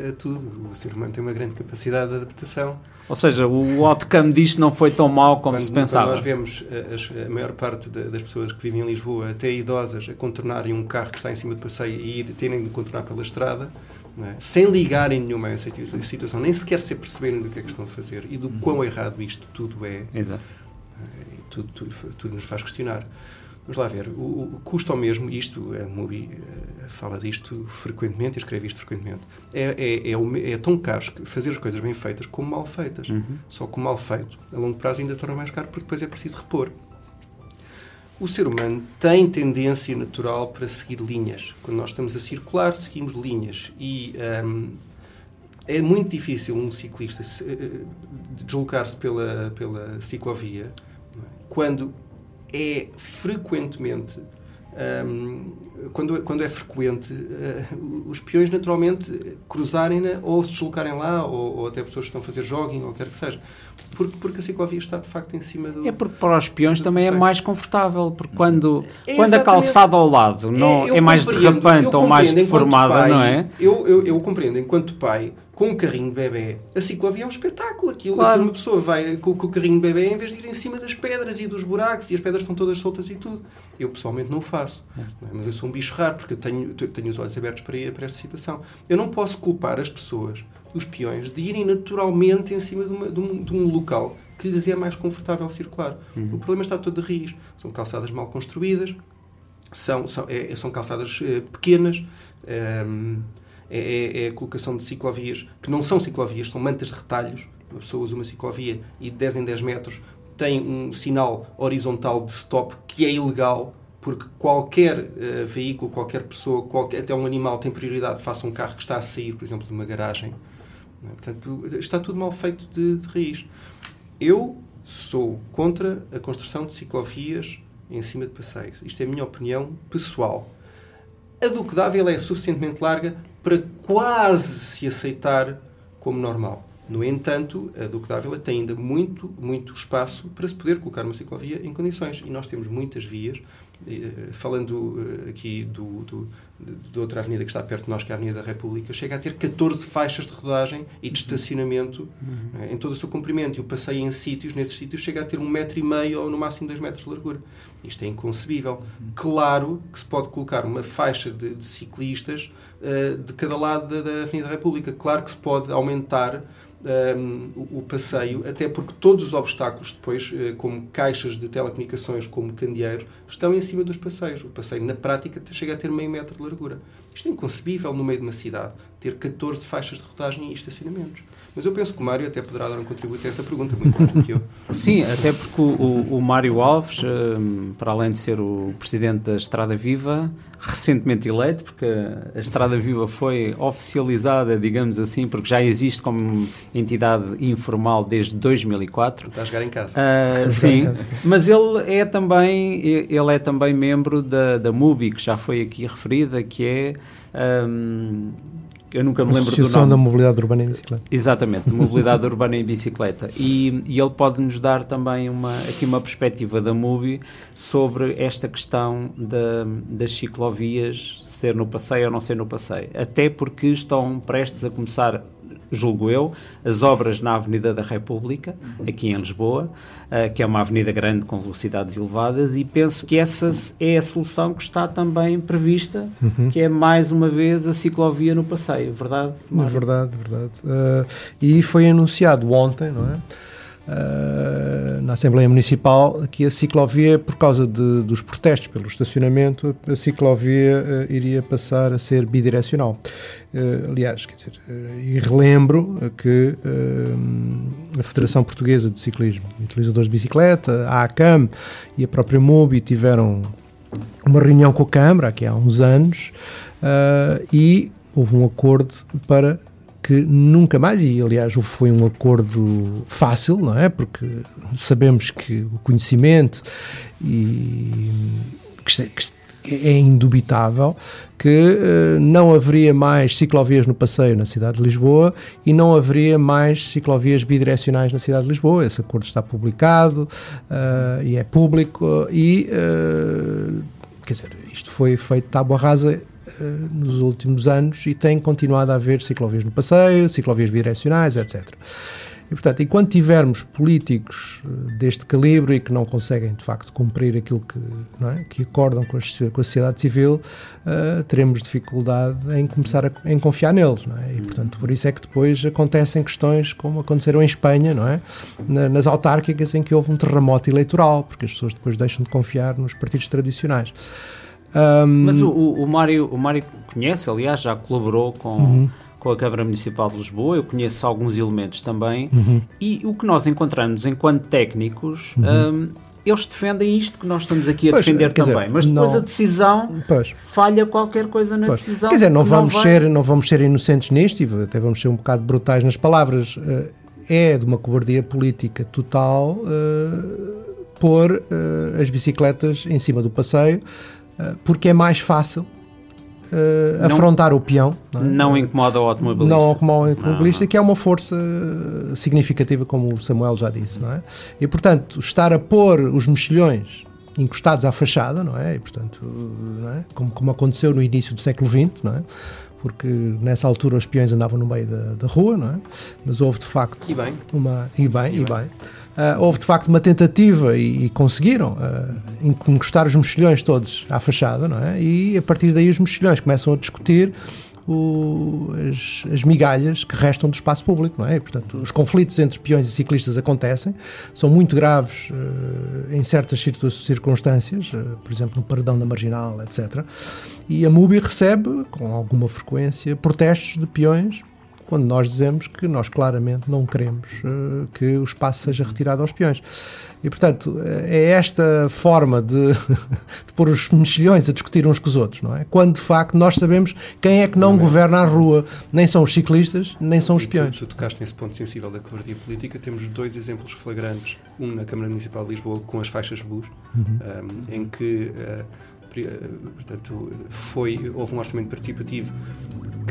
a tudo. O ser humano tem uma grande capacidade de adaptação. Ou seja, o outcome disto não foi tão mau como quando, se pensava. Nós vemos a, a maior parte das pessoas que vivem em Lisboa, até idosas, a contornarem um carro que está em cima de passeio e terem de contornar pela estrada, é? sem ligarem nenhuma a essa situação, nem sequer se aperceberem do que é que estão a fazer e do quão errado isto tudo é. Exato. Tudo, tudo, tudo, nos faz questionar. Vamos lá ver, o, o custo ao mesmo, isto, a Mubi uh, fala disto frequentemente escreve isto frequentemente, é, é, é, é, tão caro fazer as coisas bem feitas como mal feitas. Uhum. Só que o mal feito, a longo prazo, ainda torna mais caro porque depois é preciso repor. O ser humano tem tendência natural para seguir linhas. Quando nós estamos a circular, seguimos linhas. E um, é muito difícil um ciclista uh, deslocar-se pela, pela ciclovia é? quando é frequentemente. Um, quando, quando é frequente, uh, os peões naturalmente cruzarem-na ou se deslocarem lá, ou, ou até pessoas que estão a fazer jogging, ou quer que seja porque, porque a ciclovia está de facto em cima do. É porque para os peões também é mais confortável, porque quando, é quando a calçada ao lado não, é, é mais derrapante ou mais deformada, pai, não é? Eu, eu, eu compreendo, enquanto pai, com um carrinho de bebê, a ciclovia é um espetáculo. Aquilo, claro. aquilo uma pessoa vai com, com, o carrinho de bebê em vez de ir em cima das pedras e dos buracos e as pedras estão todas soltas e tudo. Eu pessoalmente não o faço. É. Mas eu sou um bicho raro porque eu tenho, tenho os olhos abertos para, ir, para esta situação. Eu não posso culpar as pessoas os peões de irem naturalmente em cima de, uma, de, um, de um, local que lhes é mais confortável circular. Uhum. O problema está todo de raiz. São calçadas mal construídas, são, são, é, são calçadas é, pequenas, é, é, é, a colocação de ciclovias que não são ciclovias, são mantas de retalhos. Uma pessoa usa uma ciclovia e de 10 em 10 metros tem um sinal horizontal de stop que é ilegal porque qualquer uh, veículo, qualquer pessoa, qualquer, até um animal tem prioridade face a um carro que está a sair, por exemplo, de uma garagem. É? Portanto, está tudo mal feito de, de raiz. Eu sou contra a construção de ciclovias em cima de passeios. Isto é a minha opinião pessoal. A Duque d'Ávila é suficientemente larga para quase se aceitar como normal. No entanto, a Duque d'Ávila tem ainda muito, muito espaço para se poder colocar uma ciclovia em condições. E nós temos muitas vias eh, falando eh, aqui do, do, de outra avenida que está perto de nós, que é a Avenida da República, chega a ter 14 faixas de rodagem e de estacionamento uhum. em todo o seu comprimento. E o passeio em sítios, nesses sítios, chega a ter um metro e meio ou no máximo dois metros de largura. Isto é inconcebível. Claro que se pode colocar uma faixa de, de ciclistas uh, de cada lado da, da Avenida da República. Claro que se pode aumentar um, o, o, passeio, até porque todos os obstáculos depois, uh, como caixas de telecomunicações, como candeeiro, estão em cima dos passeios. O passeio, na prática, chega a ter meio metro de largura. Isto é inconcebível no meio de uma cidade, ter 14 faixas de rodagem e estacionamentos. Mas eu penso que o Mário até poderá dar um contributo a essa pergunta, muito mais do que eu. Sim, até porque o, o, Mário Alves, hum, para além de ser o presidente da Estrada Viva, recentemente eleito, porque a Estrada Viva foi oficializada, digamos assim, porque já existe como entidade informal desde 2004. Está a jogar em casa. Uh, sim, mas ele é também, ele é também membro da, da MUBI, que já foi aqui referida, que é. Um, eu nunca me lembro Associação do nome. da Mobilidade Urbana em Bicicleta. Exatamente, Mobilidade Urbana em Bicicleta. E, e ele pode-nos dar também uma, aqui uma perspectiva da MUBI sobre esta questão da, das ciclovias, ser no passeio ou não ser no passeio. Até porque estão prestes a começar julgo eu, as obras na Avenida da República, aqui em Lisboa, uh, que é uma avenida grande com velocidades elevadas, e penso que essa é a solução que está também prevista, uhum. que é mais uma vez a ciclovia no passeio, verdade? Mário? Verdade, verdade. Uh, e foi anunciado ontem, não é? Uh, na Assembleia Municipal que a ciclovia, por causa de, dos protestos pelo estacionamento, a ciclovia uh, iria passar a ser bidirecional. Uh, aliás, quer dizer, e relembro que a Federação Portuguesa de Ciclismo, utilizadores de bicicleta, a ACAM e a própria MOBI tiveram uma reunião com a Câmara aqui há uns anos e houve um acordo para que nunca mais, e aliás foi um acordo fácil, não é? Porque sabemos que o conhecimento e que, é indubitável que uh, não haveria mais ciclovias no passeio na cidade de Lisboa e não haveria mais ciclovias bidirecionais na cidade de Lisboa. Esse acordo está publicado uh, e é público e, uh, quer dizer, isto foi feito tábua rasa eh, nos últimos anos e tem continuado a haver ciclovias no passeio, ciclovias bidirecionais, etc. E, portanto, enquanto tivermos políticos eh, deste calibre e que não conseguem, de facto, cumprir aquilo que, é? que acordam com a, com a, sociedade civil, uh, teremos dificuldade em começar a em confiar neles. É? E, portanto, por isso é que depois acontecem questões como aconteceram em Espanha, não é? Na, nas autárquicas, em que houve um terremoto eleitoral, porque as pessoas depois deixam de confiar nos partidos tradicionais. Um... Mas o, o, Mário, o Mário conhece, aliás, já colaborou com, uhum. com a Câmara Municipal de Lisboa, eu conheço alguns elementos também, uhum. e o que nós encontramos enquanto técnicos. Uhum. Um, eles defendem isto que nós estamos aqui a pois, defender também, dizer, mas depois não, a decisão pois, falha qualquer coisa na pois. decisão. Quer dizer, não vamos, não, ser, não vamos ser inocentes nisto e até vamos ser um bocado brutais nas palavras. Eh, é de uma cobardia política total uh, pôr uh, as bicicletas em cima do passeio porque é mais fácil uh, afrontar o peão. Não, é? não incomoda o automobilista. Não incomoda o automobilista, não. que é uma força significativa, como o Samuel já disse. Não é? E, portanto, estar a pôr os mexilhões encostados à fachada, não é? E, portanto, não é? Como, como aconteceu no início do século XX, não é? porque nessa altura os peões andavam no meio da, da rua, não é? Mas houve de facto e bem. uma e bem e, e bem. bem uh, houve de facto uma tentativa e, e conseguiram uh, encostar os mexilhões todos à fachada, não é? E a partir daí os mexilhões começam a discutir o, as, as, migalhas que restam do espaço público, não é? E, portanto, os conflitos entre peões e ciclistas acontecem, são muito graves uh, em certas circunstâncias, uh, por exemplo, no paredão da marginal, etc. E a MUBI recebe, com alguma frequência, protestos de peões quando nós dizemos que nós claramente não queremos uh, que o espaço seja retirado aos peões. E, portanto, é esta forma de, de pôr os mexilhões a discutir uns com os outros, não é? Quando, de facto, nós sabemos quem é que não, não é. governa a rua. Nem são os ciclistas, nem são os peões. Tu, tu tocaste nesse ponto sensível da covardia política. Temos dois exemplos flagrantes. Um na Câmara Municipal de Lisboa, com as faixas bus, uhum. um, em que... Uh, portanto, foi, houve um orçamento participativo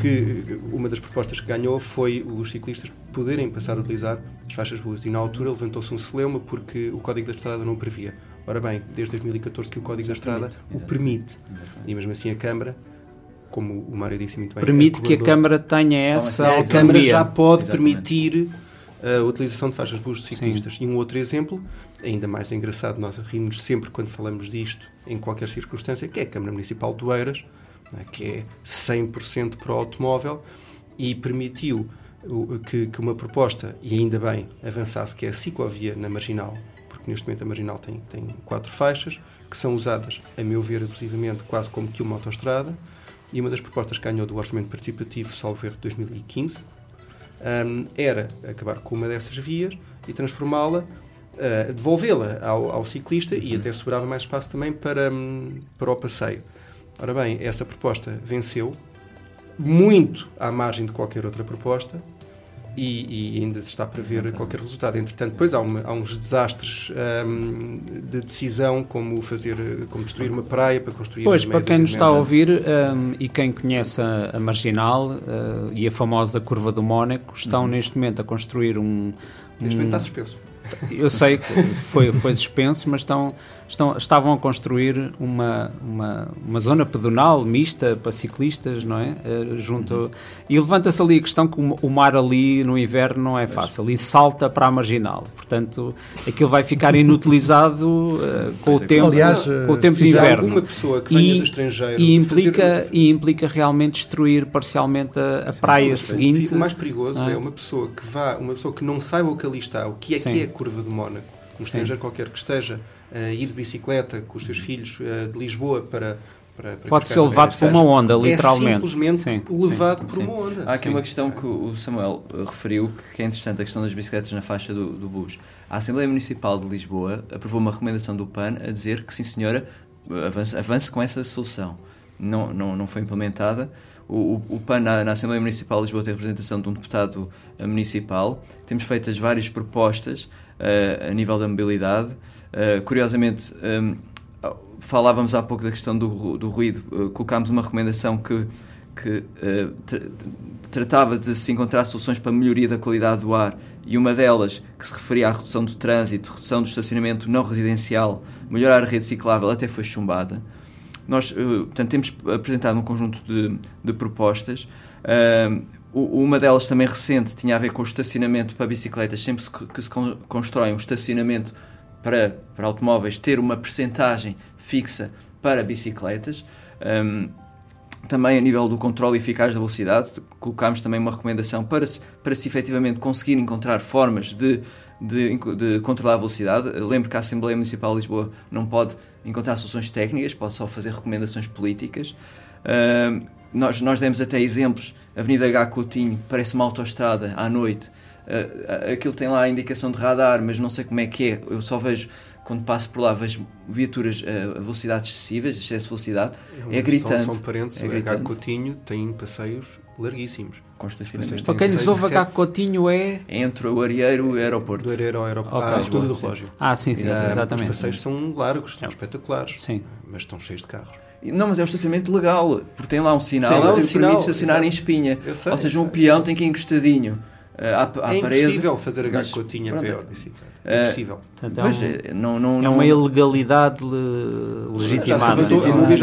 que uma das propostas que ganhou foi os ciclistas poderem passar a utilizar as faixas boas. E na altura levantou-se um celeuma porque o Código da Estrada não o previa. Ora bem, desde 2014 que o Código da Estrada o permite. E mesmo assim a Câmara como o Mário disse muito bem permite que a Câmara tenha então, essa a Câmara já pode Exatamente. permitir a utilização de faixas boas de ciclistas. Sim. E um outro exemplo, ainda mais engraçado, nós rimos sempre quando falamos disto, em qualquer circunstância, que é a Câmara Municipal de Oeiras, né, que é 100% para o automóvel, e permitiu que, que, uma proposta, e ainda bem, avançasse, que é a ciclovia na Marginal, porque neste momento a Marginal tem, tem quatro faixas, que são usadas, a meu ver, abusivamente, quase como que uma autoestrada, e uma das propostas que ganhou do Orçamento Participativo, salvo erro, de 2015, um, era acabar com uma dessas vias e transformá-la, uh, devolvê-la ao, ao, ciclista e até sobrava mais espaço também para, um, para o passeio. Ora bem, essa proposta venceu, muito à margem de qualquer outra proposta, e, e, ainda se está para ver qualquer resultado. Entretanto, depois há, uma, há uns desastres um, de decisão, como fazer, como destruir uma praia para construir. Pois, para quem nos está a ouvir um, e quem conhece a, a Marginal uh, e a famosa Curva do Mónaco, estão uhum. neste momento a construir um. Neste momento está suspenso. Eu sei que foi, foi suspenso, mas estão estão, estavam a construir uma, uma, uma zona pedonal mista para ciclistas, não é? Uh, junto, uhum. E levanta-se ali a questão que o mar ali no inverno não é fácil e salta para a marginal. Portanto, aquilo vai ficar inutilizado uh, com, o tempo, Aliás, com o tempo de inverno. Uma pessoa que e, do estrangeiro e implica, fazer... e implica realmente destruir parcialmente a, a Sim, praia seguinte. O mais perigoso é? é uma pessoa que vá, uma pessoa que não saiba o que ali está, o que é Sim. que é a curva de Mónaco, um estrangeiro qualquer que esteja ir de bicicleta com os seus filhos uh, de Lisboa para, para, para Pode ser levado por uma onda, é literalmente. É simplesmente sim, levado sim, por sim. uma onda. Há aqui uma questão que o Samuel eh, referiu, que é interessante, a questão das bicicletas na faixa do, do bus. A Assembleia Municipal de Lisboa aprovou uma recomendação do PAN a dizer que, sim senhora, avance, avance com essa solução. Não, não, não foi implementada. O, o, PAN na, na, Assembleia Municipal de Lisboa tem a representação de um deputado municipal. Temos feitas várias propostas uh, a nível da mobilidade. Uh, curiosamente, um, falávamos há pouco da questão do, do ruído, uh, colocámos uma recomendação que, que uh, tratava de se encontrar soluções para a melhoria da qualidade do ar e uma delas que se referia à redução do trânsito, redução do estacionamento não residencial, melhorar a rede ciclável, até foi chumbada. Nós, portanto, temos apresentado um conjunto de, de propostas. uma delas também recente tinha a ver com o estacionamento para bicicletas. Sempre que se constrói um estacionamento para, para automóveis ter uma percentagem fixa para bicicletas. Um, também a nível do controle eficaz da velocidade, colocámos também uma recomendação para se, para se efetivamente conseguir encontrar formas de, de, de controlar a velocidade. Lembro que a Assembleia Municipal de Lisboa não pode encontrar soluções técnicas, pode só fazer recomendações políticas. Uh, nós, nós demos até exemplos, Avenida H. Coutinho parece uma autoestrada à noite, uh, aquilo tem lá a indicação de radar, mas não sei como é que é. Eu só vejo, quando passo por lá, vejo viaturas uh, a velocidades excessivas, excesso de velocidade. É, é gritante. São, são parentes, é o H Coutinho tem passeios larguíssimos. Com estacionamento. Para quem nos ouve, H Coutinho é... Entre o Arieiro e o aeroporto. Do Arieiro ao aeroporto. Okay. Ah, tudo do relógio. Ah, sim, sim, exatamente. Os passeios são largos, são é. espetaculares. Sim. Mas estão cheios de carros. Não, mas é um estacionamento legal, porque tem lá um sinal que um permite estacionar exato. em espinha. Sei, Ou seja, um peão tem que ir encostadinho à, à é parede. É impossível fazer a gacotinha pronto, pé de bicicleta. É eh, impossível. Portanto, é, um, pois, eh, não, não, é uma ilegalidade le, legitimada. Já se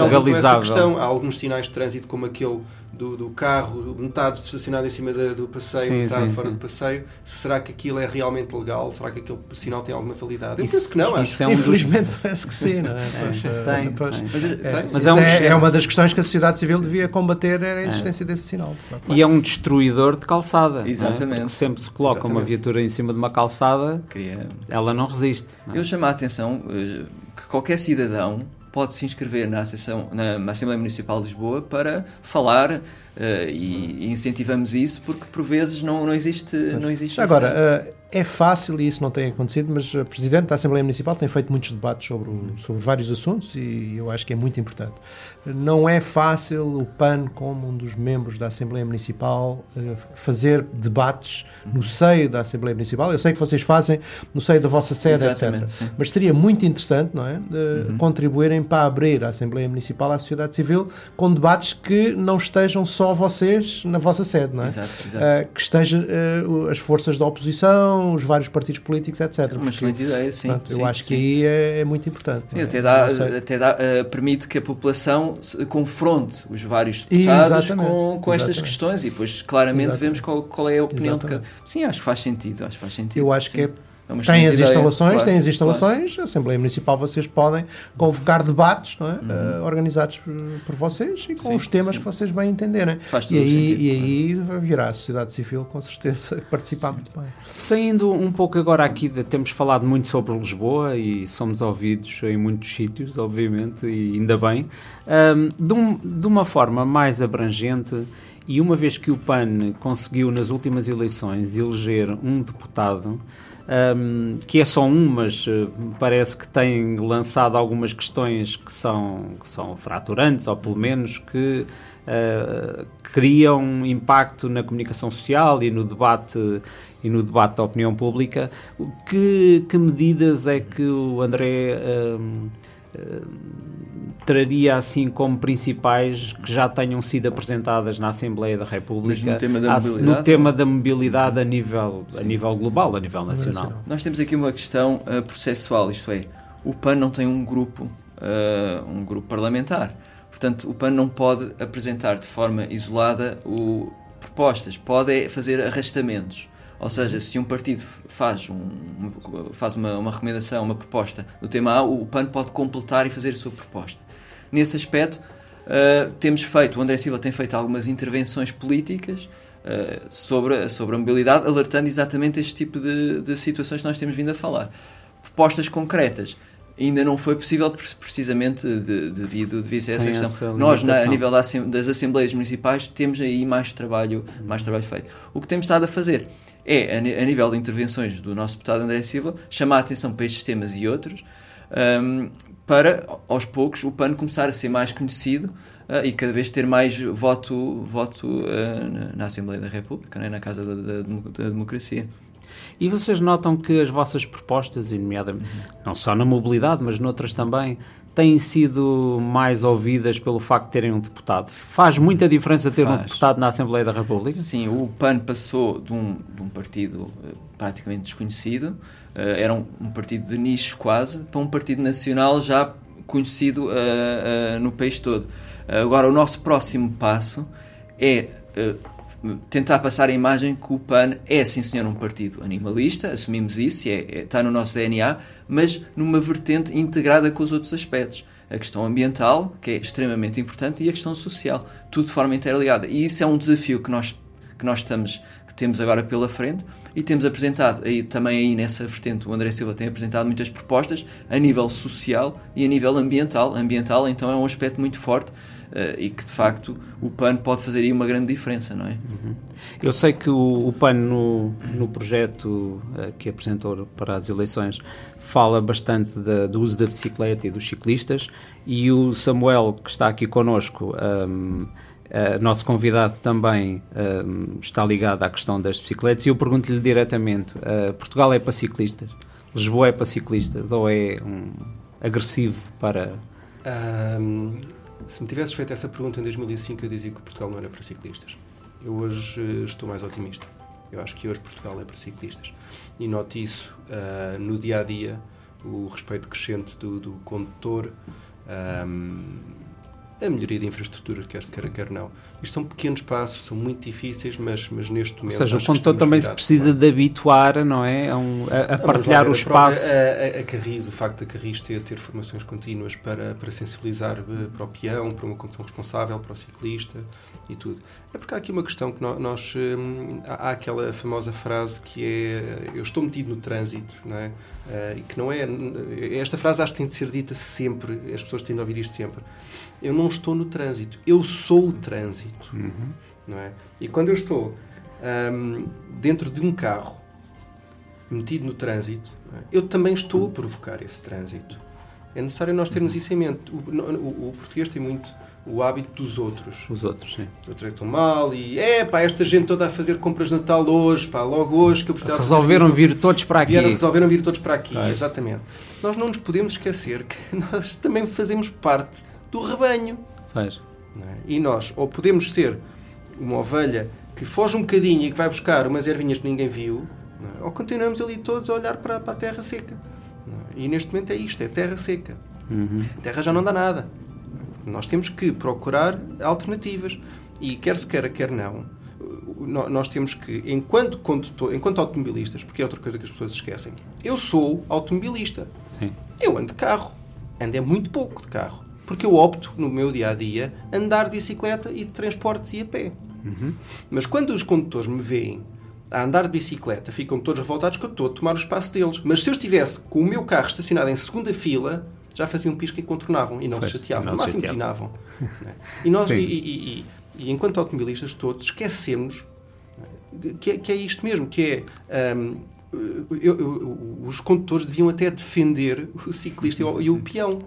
legalizável. questão. Há alguns sinais de trânsito, como aquele do, do carro, metade estacionado em cima da, do passeio, sim, metade sim, fora sim. do passeio. Será que aquilo é realmente legal? Será que aquele sinal tem alguma validade? Eu isso, penso que não. Acho. É um Infelizmente dos... parece que sim, não é? é tem. Mas, é, mas é, um é, é, uma das questões que a sociedade civil devia combater era a existência desse sinal. E é um destruidor de calçada. Exatamente. Porque sempre se coloca Exatamente. uma viatura em cima de uma calçada, Queria... ela não resiste. Não Eu chamo a atenção eh, que qualquer cidadão pode se inscrever na, Associação, na Assembleia Municipal de Lisboa para falar Uh, e, incentivamos isso porque por vezes não, não existe não existe agora uh, é fácil e isso não tem acontecido mas o presidente da Assembleia Municipal tem feito muitos debates sobre, sobre vários assuntos e eu acho que é muito importante não é fácil o PAN como um dos membros da Assembleia Municipal uh, fazer debates no uhum. seio da Assembleia Municipal eu sei que vocês fazem no seio da vossa sede Exatamente, etc sim. mas seria muito interessante não é uhum. contribuírem para abrir a Assembleia Municipal à sociedade civil com debates que não estejam só vocês na vossa sede, não é? Exato, exato. Uh, que esteja uh, as forças da oposição, os vários partidos políticos, etc. Uma excelente ideia, sim. Portanto, sim eu acho sim. que aí é, é muito importante. Sim, é? até dá, até dá, uh, permite que a população confronte os vários deputados Exatamente. com, com estas questões e depois claramente Exatamente. vemos qual, qual, é a opinião de cada. Sim, acho que faz sentido. Acho que faz sentido. Eu acho sim. que é É Tem as ideia. instalações, Claro, tem as claro. instalações, a Assembleia Municipal vocês podem convocar debates não é? Uhum. Eh, organizados por, por vocês e com Sim, os temas sim. que vocês bem entenderem. Faz E aí, sentido, e aí virá a sociedade civil com certeza participar muito bem. Saindo um pouco agora aqui, de, temos falado muito sobre Lisboa e somos ouvidos em muitos sítios, obviamente, e ainda bem. Ahm, de, um- de uma forma mais abrangente, e uma vez que o PAN conseguiu nas últimas eleições eleger um deputado, ahm, que é só um, mas eh, parece que tem lançado algumas questões que são, que são fraturantes, ou pelo menos que eh, criam impacto na comunicação social e no debate e no debate da opinião pública. Que, que medidas é que o André ahm, traria assim como principais que já tenham sido apresentadas na Assembleia da República Mas no tema da mobilidade? no tema da mobilidade a nível, a nível global, a nível nacional. Nós temos aqui uma questão uh, processual, isto é, o PAN não tem um grupo, uh, um grupo parlamentar. Portanto, o PAN não pode apresentar de forma isolada o, propostas, pode é fazer arrastamentos. Ou seja, se um partido faz, um, faz uma, uma recomendação, uma proposta do tema A, o PAN pode completar e fazer a sua proposta. Nesse aspecto, uh, temos feito, o André Silva tem feito algumas intervenções políticas uh, sobre, a- sobre a mobilidade, alertando exatamente este tipo de, de situações que nós temos vindo a falar. Propostas concretas. Ainda não foi possível, pre- precisamente de- devido, devido a essa Tem questão. essa Nós, na, a nível das Assembleias Municipais, temos aí mais trabalho, mais trabalho feito. O que temos estado a fazer é, a, nível de intervenções do nosso deputado André Silva, chamar a atenção para estes temas e outros, hum, para, aos poucos, o PAN começar a ser mais conhecido ah, e cada vez ter mais voto, voto ah, na, Assembleia da República, né, na Casa da, da da Democracia. E vocês notam que as vossas propostas, nomeadamente, não só na mobilidade, mas noutras também, têm sido mais ouvidas pelo facto de terem um deputado? Faz muita diferença ter um Faz. deputado na Assembleia da República? Sim, o PAN passou de um, de um partido eh, praticamente desconhecido, eh, era um, um partido de nicho quase, para um partido nacional já conhecido eh, eh, no país todo. Agora, o nosso próximo passo é tentar passar a imagem que o PAN é, sim senhor, um partido animalista, assumimos isso, é, é- está no nosso DNA, mas numa vertente integrada com os outros aspectos. A questão ambiental, que é extremamente importante, e a questão social, tudo de forma interligada. E isso é um desafio que nós, que nós estamos, que temos agora pela frente e temos apresentado, aí, também aí nessa vertente, o André Silva tem apresentado muitas propostas a nível social e a nível ambiental. Ambiental, então, é um aspecto muito forte e que, de facto, o PAN pode fazer aí uma grande diferença, não é? Eu sei que o, o PAN, no, no projeto eh, que apresentou para as eleições, fala bastante da- do uso da bicicleta e dos ciclistas, e o Samuel, que está aqui connosco, ahm, eh, nosso convidado também ahm, está ligado à questão das bicicletas, e eu pergunto-lhe diretamente: eh, Portugal é para ciclistas? Lisboa é para ciclistas? Ou é um agressivo para. Ahm, se me tivesses feito essa pergunta em 2005, eu dizia que Portugal não era para ciclistas. Eu hoje eh, estou mais otimista. Eu acho que hoje Portugal é para ciclistas. E noto isso ah, no dia a dia, o respeito crescente do, do condutor, ahm, a melhoria da infraestrutura, quer se queira, quer não. Isto são pequenos passos, são muito difíceis, mas, mas neste Ou momento. seja, o condutor também se precisa de habituar não é, a, um- a- a não, partilhar o a espaço. A, a, a Carris, o facto da Carris ter, ter formações contínuas para, para sensibilizar eh, para o peão, para uma condução responsável, para o ciclista e tudo. É porque há aqui uma questão que nó- nós. hum, há, aquela famosa frase que é eu estou metido no trânsito, não é? Eh, e que não é. Esta frase acho que tem de ser dita sempre, as pessoas têm de ouvir isto sempre. Eu não estou no trânsito, eu sou o trânsito. Não é? E quando eu estou hum, dentro de um carro metido no trânsito, é? eu também estou a provocar esse trânsito. É necessário nós termos isso em mente. O, o- o português tem muito o hábito dos outros. Os outros, sim. Eu trato mal e é pá, esta gente toda a fazer compras de Natal hoje, pá, logo hoje que eu precisava Resolveram vir todos para aqui. Vieram, resolveram vir todos para aqui, Claro. exatamente. Nós não nos podemos esquecer que nós também fazemos parte do rebanho. Não é? E nós, ou podemos ser uma ovelha que foge um bocadinho e que vai buscar umas ervinhas que ninguém viu, é? ou continuamos ali todos a olhar para, para a terra seca. E neste momento é isto, é terra seca. Uhum. Terra já não dá nada. Nós temos que procurar alternativas. E quer se queira, quer não, nós temos que, enquanto condutor, enquanto automobilistas, porque é outra coisa que as pessoas esquecem, eu sou automobilista. Sim. Eu ando de carro. Ando é muito pouco de carro. Porque eu opto, no meu dia a dia, andar de bicicleta e de transportes e a pé. Uhum. Mas quando os condutores me veem a andar de bicicleta, ficam todos revoltados que eu estou a tomar o espaço deles. Mas se eu estivesse com o meu carro estacionado em segunda fila, já faziam pisca e contornavam e não Pois, se chateavam. não No máximo buzinavam. né? e nós, e, e- e- e enquanto automobilistas todos, esquecemos né, que é, que é isto mesmo, que é... hum, eu- eu- os condutores deviam até defender o ciclista e o, e o peão.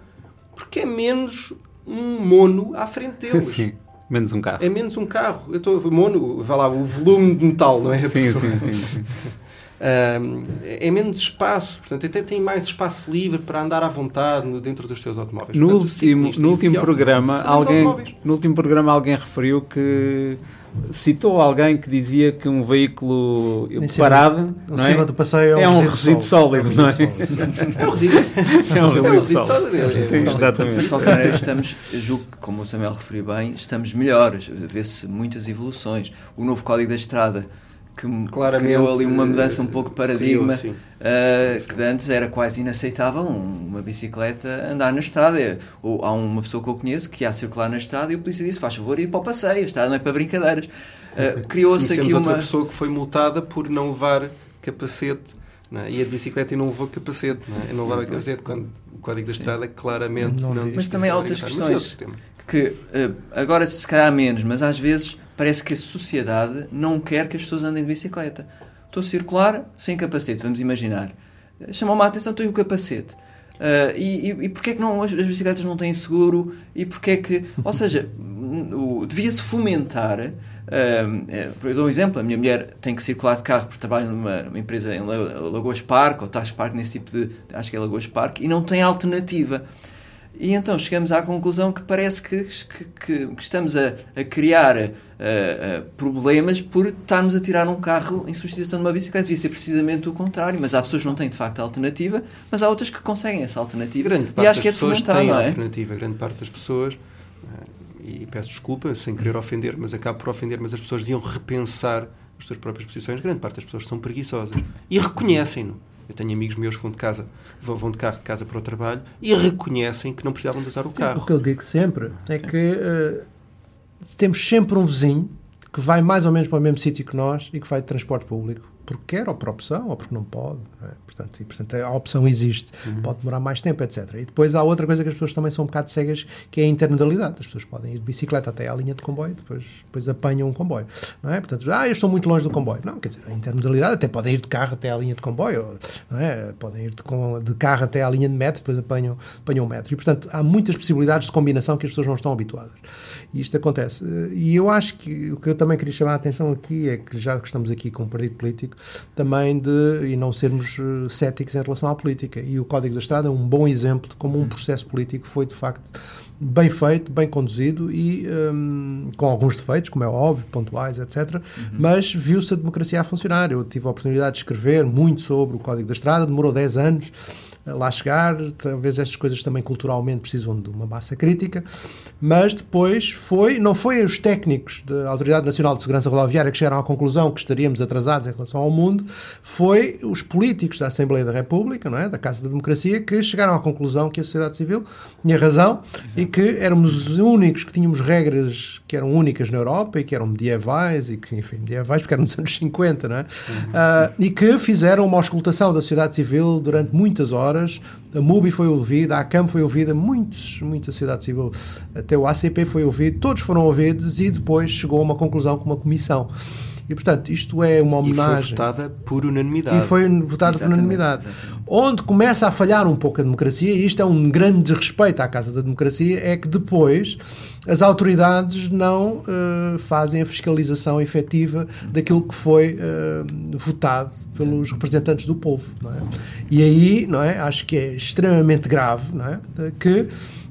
Porque é menos um mono à frente deles. Sim. Menos um carro. É menos um carro. Eu estou mono, vai lá, o volume de metal, não é? Sim, sim, sim, sim. É menos espaço, portanto, até tem mais espaço livre para andar à vontade dentro dos seus automóveis. No Portanto, último, no último programa, alguém, automóveis. no último programa alguém referiu que citou alguém que dizia que um veículo Em cima- parado Em não cima é? do passeio é, É um um resíduo, resíduo sólido, não é? É um resíduo. É um resíduo sólido. É, Sim, Mas exatamente. de qualquer maneira, estamos, julgo que, como o Samuel referiu bem, estamos melhores. Vê-se muitas evoluções. O novo Código da Estrada, que me Claramente, criou ali uma mudança um eh, pouco de paradigma, criou, eh, que de antes era quase inaceitável um- uma bicicleta andar na estrada. É, Ou, há uma pessoa que eu conheço que ia circular na estrada e o polícia disse: faz favor, ir para o passeio, a estrada não é para brincadeiras. Eh, Criou-se aqui outra uma. pessoa que foi multada por não levar capacete. Não é? Ia de bicicleta e não levou capacete. Não, é? não levava capacete quando o código da estrada claramente Não não, diz. diz Mas que também há é outras é questões. que eh, agora se calhar menos, mas às vezes parece que a sociedade não quer que as pessoas andem de bicicleta. Estou a circular sem capacete, vamos imaginar. Eh, Chamou-me a atenção, estou o capacete. Eh, e, e, e porquê é que não, as, as bicicletas não têm seguro? E porquê é que... Ou seja, devia-se fomentar... eh, eu dou um exemplo, a minha mulher tem que circular de carro porque trabalha numa, numa empresa em La- Lagoas Parque, ou Tax Parque, nesse tipo de... Acho que é Lagoas Parque, e não tem alternativa. E então chegamos à conclusão que parece que, que, que- estamos a, a criar problemas por estarmos a tirar um carro em substituição de uma bicicleta. Devia ser precisamente o contrário, mas há pessoas que não têm de facto a alternativa, mas há outras que conseguem essa alternativa. Grande e parte acho que é das pessoas não é? alternativa. Grande parte das pessoas, eh, e peço desculpa sem querer ofender, mas acabo por ofender, mas as pessoas deviam repensar as suas próprias posições. Grande parte das pessoas são preguiçosas e reconhecem-no. Eu tenho amigos meus que vão de, casa, vão de carro de casa para o trabalho e reconhecem que não precisavam de usar o O carro. que eu digo sempre é que eh, temos sempre um vizinho que vai mais ou menos para o mesmo sítio que nós e que vai de transporte público. Porque quer, ou por opção, ou porque não pode. não é? Portanto, e, portanto, a opção existe. Pode demorar mais tempo, etc. E depois há outra coisa que as pessoas também são um bocado cegas, que é a intermodalidade. As pessoas podem ir de bicicleta até à linha de comboio, depois, depois apanham um comboio. Não é? Portanto, ah, eu estou muito longe do comboio. Não, quer dizer, a intermodalidade até podem ir de carro até à linha de comboio. Não é? Podem ir de, com- de carro até à linha de metro, depois apanham, apanham o metro. E, portanto, há muitas possibilidades de combinação que as pessoas não estão habituadas. E isto acontece. E eu acho que o que eu também queria chamar a atenção aqui é que, já que estamos aqui com um partido político, também de e não sermos eh, céticos em relação à política. E o Código da Estrada é um bom exemplo de como um processo político foi, de facto, bem feito, bem conduzido e hum, com alguns defeitos, como é óbvio, pontuais, etc. Mas viu-se a democracia a funcionar. Eu tive a oportunidade de escrever muito sobre o Código da Estrada, demorou 10 anos lá chegar. Talvez estas coisas também culturalmente precisam de uma massa crítica, mas depois foi, não foi os técnicos da Autoridade Nacional de Segurança Rodoviária que chegaram à conclusão que estaríamos atrasados em relação ao mundo, foi os políticos da Assembleia da República, não é? da Casa da Democracia, que chegaram à conclusão que a sociedade civil tinha razão e que éramos os únicos que tínhamos regras que eram únicas na Europa e que eram medievais e que, enfim, medievais porque eram nos anos 50, não é? Ah, e que fizeram uma auscultação da sociedade civil durante muitas horas. A MUBI foi ouvida, a ACAM foi ouvida, muitos, muita sociedade civil, até o ACP foi ouvido, todos foram ouvidos e depois chegou a uma conclusão com uma comissão. E, portanto, isto é uma E foi homenagem. votada por unanimidade. E foi votado por unanimidade. exatamente. Onde começa a falhar um pouco a democracia, e isto é um grande desrespeito à Casa da Democracia, é que depois as autoridades não eh, fazem a fiscalização efetiva daquilo que foi eh, votado pelos representantes do povo. É? E aí, não é, acho que é extremamente grave não é, que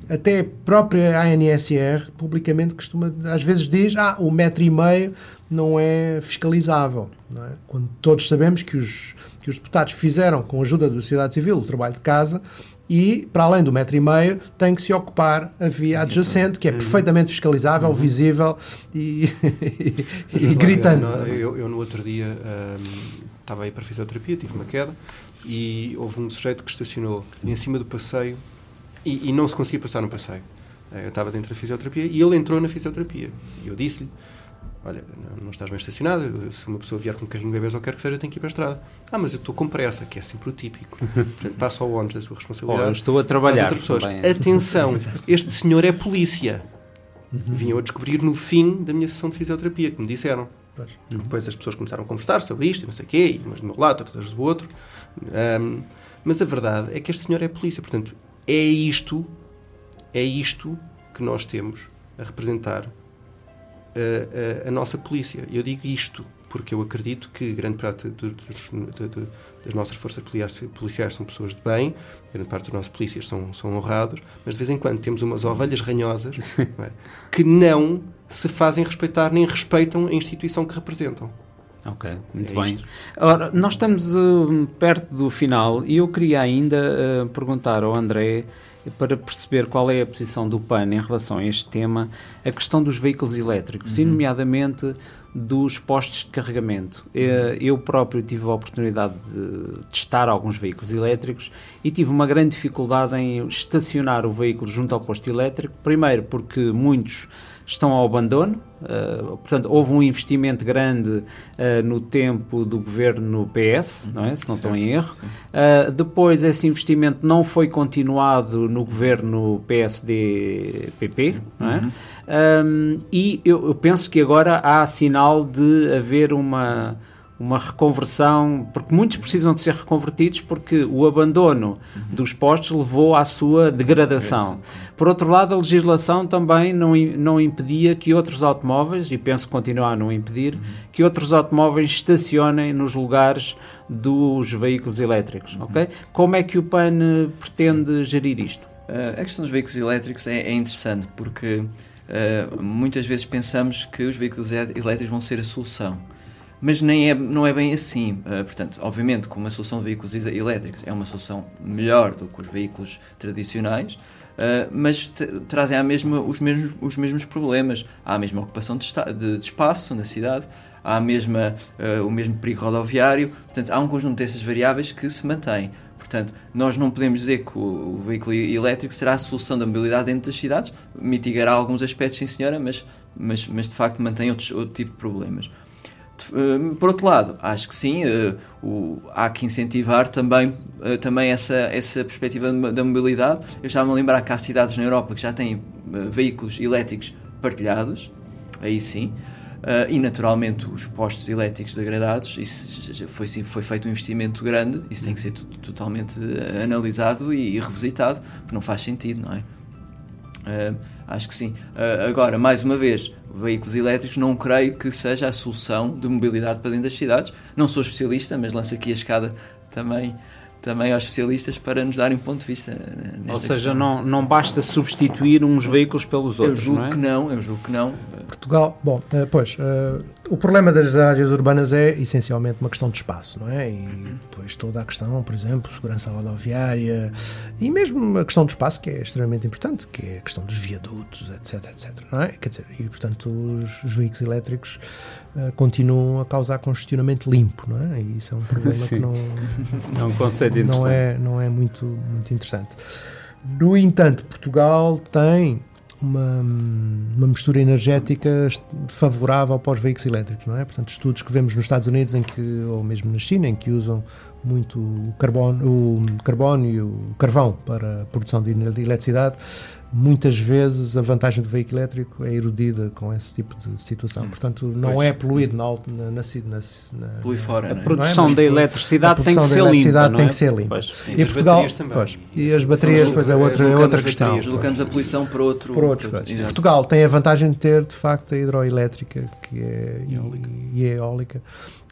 até a própria ANSR publicamente costuma, às vezes diz, ah, o metro e meio não é fiscalizável. Não é? Quando todos sabemos que os, que os deputados fizeram, com a ajuda da sociedade civil, o trabalho de casa e, para além do metro e meio, tem que se ocupar a via adjacente, que é perfeitamente fiscalizável, Uhum. visível e, e, gritante. Eu, eu, no outro dia hum, estava aí para fisioterapia, tive uma queda e houve um sujeito que estacionou em cima do passeio e, e não se conseguia passar no passeio. Eh, Eu estava dentro da fisioterapia e ele entrou na fisioterapia. E eu disse-lhe: Olha, não, estás bem estacionado. Se uma pessoa vier com um carrinho de bebês ou quer que seja, tem que ir para a estrada. Ah, mas eu estou com pressa, que é sempre o típico. Portanto, passa ao ónus da sua responsabilidade. Oh, estou a trabalhar pessoas. também. Atenção, este senhor é polícia. Vinham a descobrir no fim da minha sessão de fisioterapia, que me disseram. Pois. Depois as pessoas começaram a conversar sobre isto, e não sei o quê, umas do meu lado, outras do outro. Ahm, mas a verdade é que este senhor é polícia. Portanto, é isto, é isto que nós temos a representar a, a- a nossa polícia. Eu digo isto porque eu acredito que grande parte dos- dos- das nossas forças policiais, policiais são pessoas de bem, grande parte dos nossos polícias são, são honrados, mas de vez em quando temos umas ovelhas ranhosas não é, que não se fazem respeitar nem respeitam a instituição que representam. Ok, muito É bem. isto. Ora, nós estamos uh, perto do final e eu queria ainda uh, perguntar ao André, para perceber qual é a posição do PAN em relação a este tema, a questão dos veículos elétricos, e nomeadamente dos postos de carregamento. Eh, Eu próprio tive a oportunidade de testar alguns veículos elétricos e tive uma grande dificuldade em estacionar o veículo junto ao posto elétrico. Primeiro, porque muitos estão ao abandono, eh, portanto, houve um investimento grande eh, no tempo do governo PS, não é? se não estou em erro. Eh, depois, esse investimento não foi continuado no governo PSD-PP, não é? Um, e eu, eu penso que agora há sinal de haver uma, uma reconversão, porque muitos precisam de ser reconvertidos porque o abandono dos postos levou à sua degradação. Por outro lado, a legislação também não, não impedia que outros automóveis, e penso que continua a não impedir, que outros automóveis estacionem nos lugares dos veículos elétricos. ok? Como é que o PAN pretende gerir isto? Uh, a questão dos veículos elétricos é, é interessante porque uh, muitas vezes pensamos que os veículos elétricos vão ser a solução. Mas nem é, não é bem assim. Uh, portanto, obviamente, como a solução de veículos elétricos é uma solução melhor do que os veículos tradicionais, uh, mas trazem à mesma, os, mesmos, os mesmos problemas. Há a mesma ocupação de, de- de espaço na cidade, há a mesma, uh, o mesmo perigo rodoviário. Portanto, há um conjunto dessas variáveis que se mantém. Portanto, nós não podemos dizer que o, o veículo elétrico será a solução da mobilidade dentro das cidades, mitigará alguns aspectos, sim senhora, mas, mas, mas de facto mantém outros, outro tipo de problemas. Eh, Por outro lado, acho que sim, eh, o- há que incentivar também, eh, também essa, essa perspectiva da da mobilidade. Eu estava a lembrar que há cidades na Europa que já têm eh, veículos elétricos partilhados, aí sim, Uh, e naturalmente os postos elétricos degradados, isso já- já foi, sim, foi feito um investimento grande, isso tem que ser to- totalmente analisado e, e revisitado, porque não faz sentido, não é? Uh, acho que sim. Uh, agora, mais uma vez, veículos elétricos não creio que seja a solução de mobilidade para dentro das cidades. Não sou especialista, mas lanço aqui a escada também, também aos especialistas para nos darem um ponto de vista. nesta Ou seja, questão. não, não basta substituir uns veículos pelos Eu outros, julgo não é? que não, eu julgo que não. Portugal, bom, eh, pois, eh, o problema das áreas urbanas é essencialmente uma questão de espaço, não é? E depois toda a questão, por exemplo, segurança rodoviária e mesmo a questão do espaço, que é extremamente importante, que é a questão dos viadutos, etc, etc, não é? Quer dizer, e portanto os, os veículos elétricos eh, continuam a causar congestionamento limpo, não é? E isso é um problema que Sim. não, É um conceito interessante. não é, não é muito, muito interessante. No entanto, Portugal tem uma, uma mistura energética favorável para os veículos elétricos, não é? Portanto, estudos que vemos nos Estados Unidos, em que, ou mesmo na China, em que usam muito o carbono, o carbono e o carvão para a produção de eletricidade, muitas vezes a vantagem do veículo elétrico é erodida com esse tipo de situação. Portanto, não Pois. é poluído na, na, na, na, fora, A é? produção Mas da eletricidade tem que ser limpa, tem é? que ser limpa. Pois. Sim, E as Portugal, baterias também. pois, e as baterias, pois é outra, é outra questão. baterias, Deslocamos a poluição para outro. Por outros para exato. Portugal tem a vantagem de ter, de facto, a hidroelétrica que é, e, e a eólica,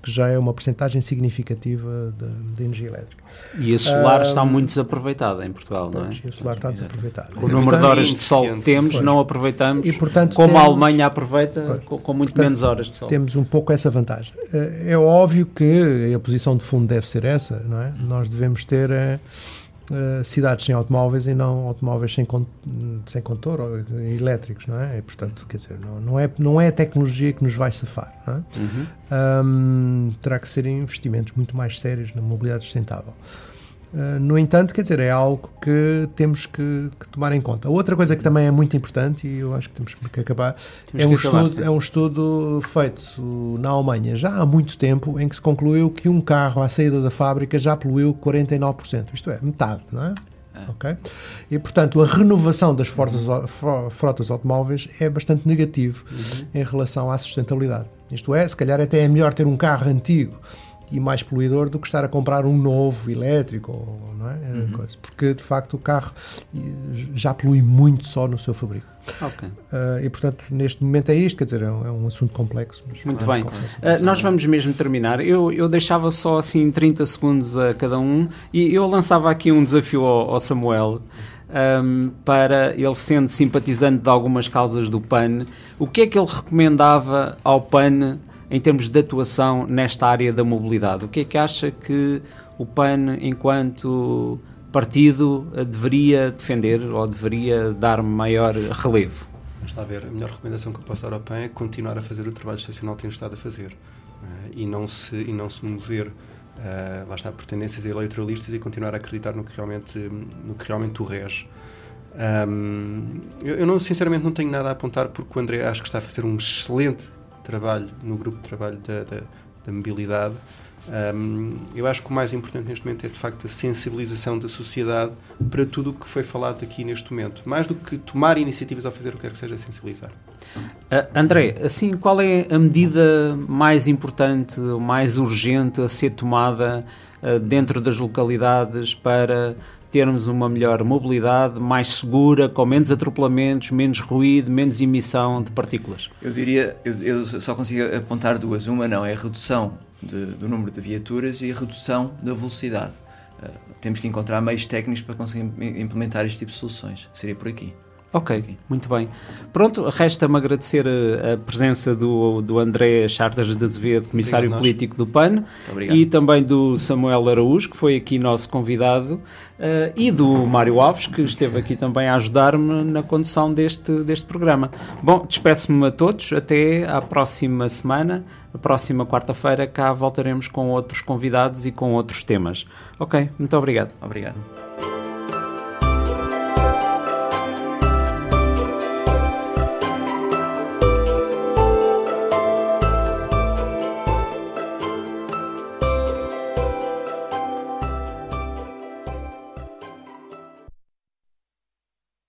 que já é uma porcentagem significativa da da energia elétrica. E a solar Ah, está muito desaproveitada em Portugal, não é? Pois, e o solar está desaproveitado. O número de horas de sol que temos Pois. não aproveitamos, E, portanto, como a temos- Alemanha aproveita, Pois. com, com muito Portanto, menos horas de sol. Temos um pouco essa vantagem. Eh, É óbvio que a posição de fundo deve ser essa, não é? Nós devemos ter eh, uh, cidades sem automóveis e não automóveis sem, con sem condutor ou elétricos, não é? E, portanto, quer dizer, não, não, é, não é a tecnologia que nos vai safar, não é? Uhum. Um, terá que ser investimentos muito mais sérios na mobilidade sustentável. Uh, no entanto, quer dizer, é algo que temos que, que, tomar em conta. Outra coisa que também é muito importante, e eu acho que temos que acabar, temos é, um acabar, estudo, é um estudo feito na Alemanha já há muito tempo, em que se concluiu que um carro à saída da fábrica já poluiu 49%. Isto é, metade, não é? Ah. Ok? E, portanto, a renovação das frotas, frotas automóveis é bastante negativo uhum. em relação à sustentabilidade. Isto é, se calhar até é melhor ter um carro antigo e mais poluidor do que estar a comprar um novo elétrico, não é? Uhum. Porque de facto o carro já polui muito só no seu fabrico. Okay. Uh, e portanto, neste momento é isto, quer dizer, é um, é um assunto complexo. muito bem. Uh, nós vamos mesmo terminar. Eu, eu deixava só assim 30 segundos a cada um e eu lançava aqui um desafio ao, ao Samuel. Um, para ele sendo simpatizante de algumas causas do PAN, o que é que ele recomendava ao PAN em termos de atuação nesta área da mobilidade. O que é que acha que o PAN, enquanto partido, deveria defender ou deveria dar maior relevo? Vamos lá ver, a melhor recomendação que eu posso dar ao PAN é continuar a fazer o trabalho estacional que tem estado a fazer uh, e, não se, e não se mover uh, lá está, por tendências eleitoralistas e continuar a acreditar no que realmente, no que realmente o rege. Um, eu, eu não, sinceramente não tenho nada a apontar porque o André acho que está a fazer um excelente trabalho, no grupo de trabalho da, da, da mobilidade. Um, eu acho que o mais importante neste momento é de facto a sensibilização da sociedade para tudo o que foi falado aqui neste momento. Mais do que tomar iniciativas ao fazer o que quer que seja sensibilizar. Uh, André, assim, qual é a medida mais importante, mais urgente a ser tomada uh, dentro das localidades para termos uma melhor mobilidade, mais segura, com menos atropelamentos, menos ruído, menos emissão de partículas? Eu diria, eu, eu só consigo apontar duas. Uma não, é a redução de, do número de viaturas e a redução da velocidade. Uh, temos que encontrar meios técnicos para conseguir implementar este tipo de soluções. Seria por aqui. Ok, muito bem. Pronto, resta-me agradecer a, a, presença do, do André Chartas de Azevedo, comissário Obrigado político do PAN, e também do Samuel Araújo, que foi aqui nosso convidado, uh, e do Mário Alves, que esteve aqui também a ajudar-me na condução deste, deste programa. Bom, despeço-me a todos, até à próxima semana. A próxima quarta-feira cá voltaremos com outros convidados e com outros temas. Ok, muito obrigado. Obrigado.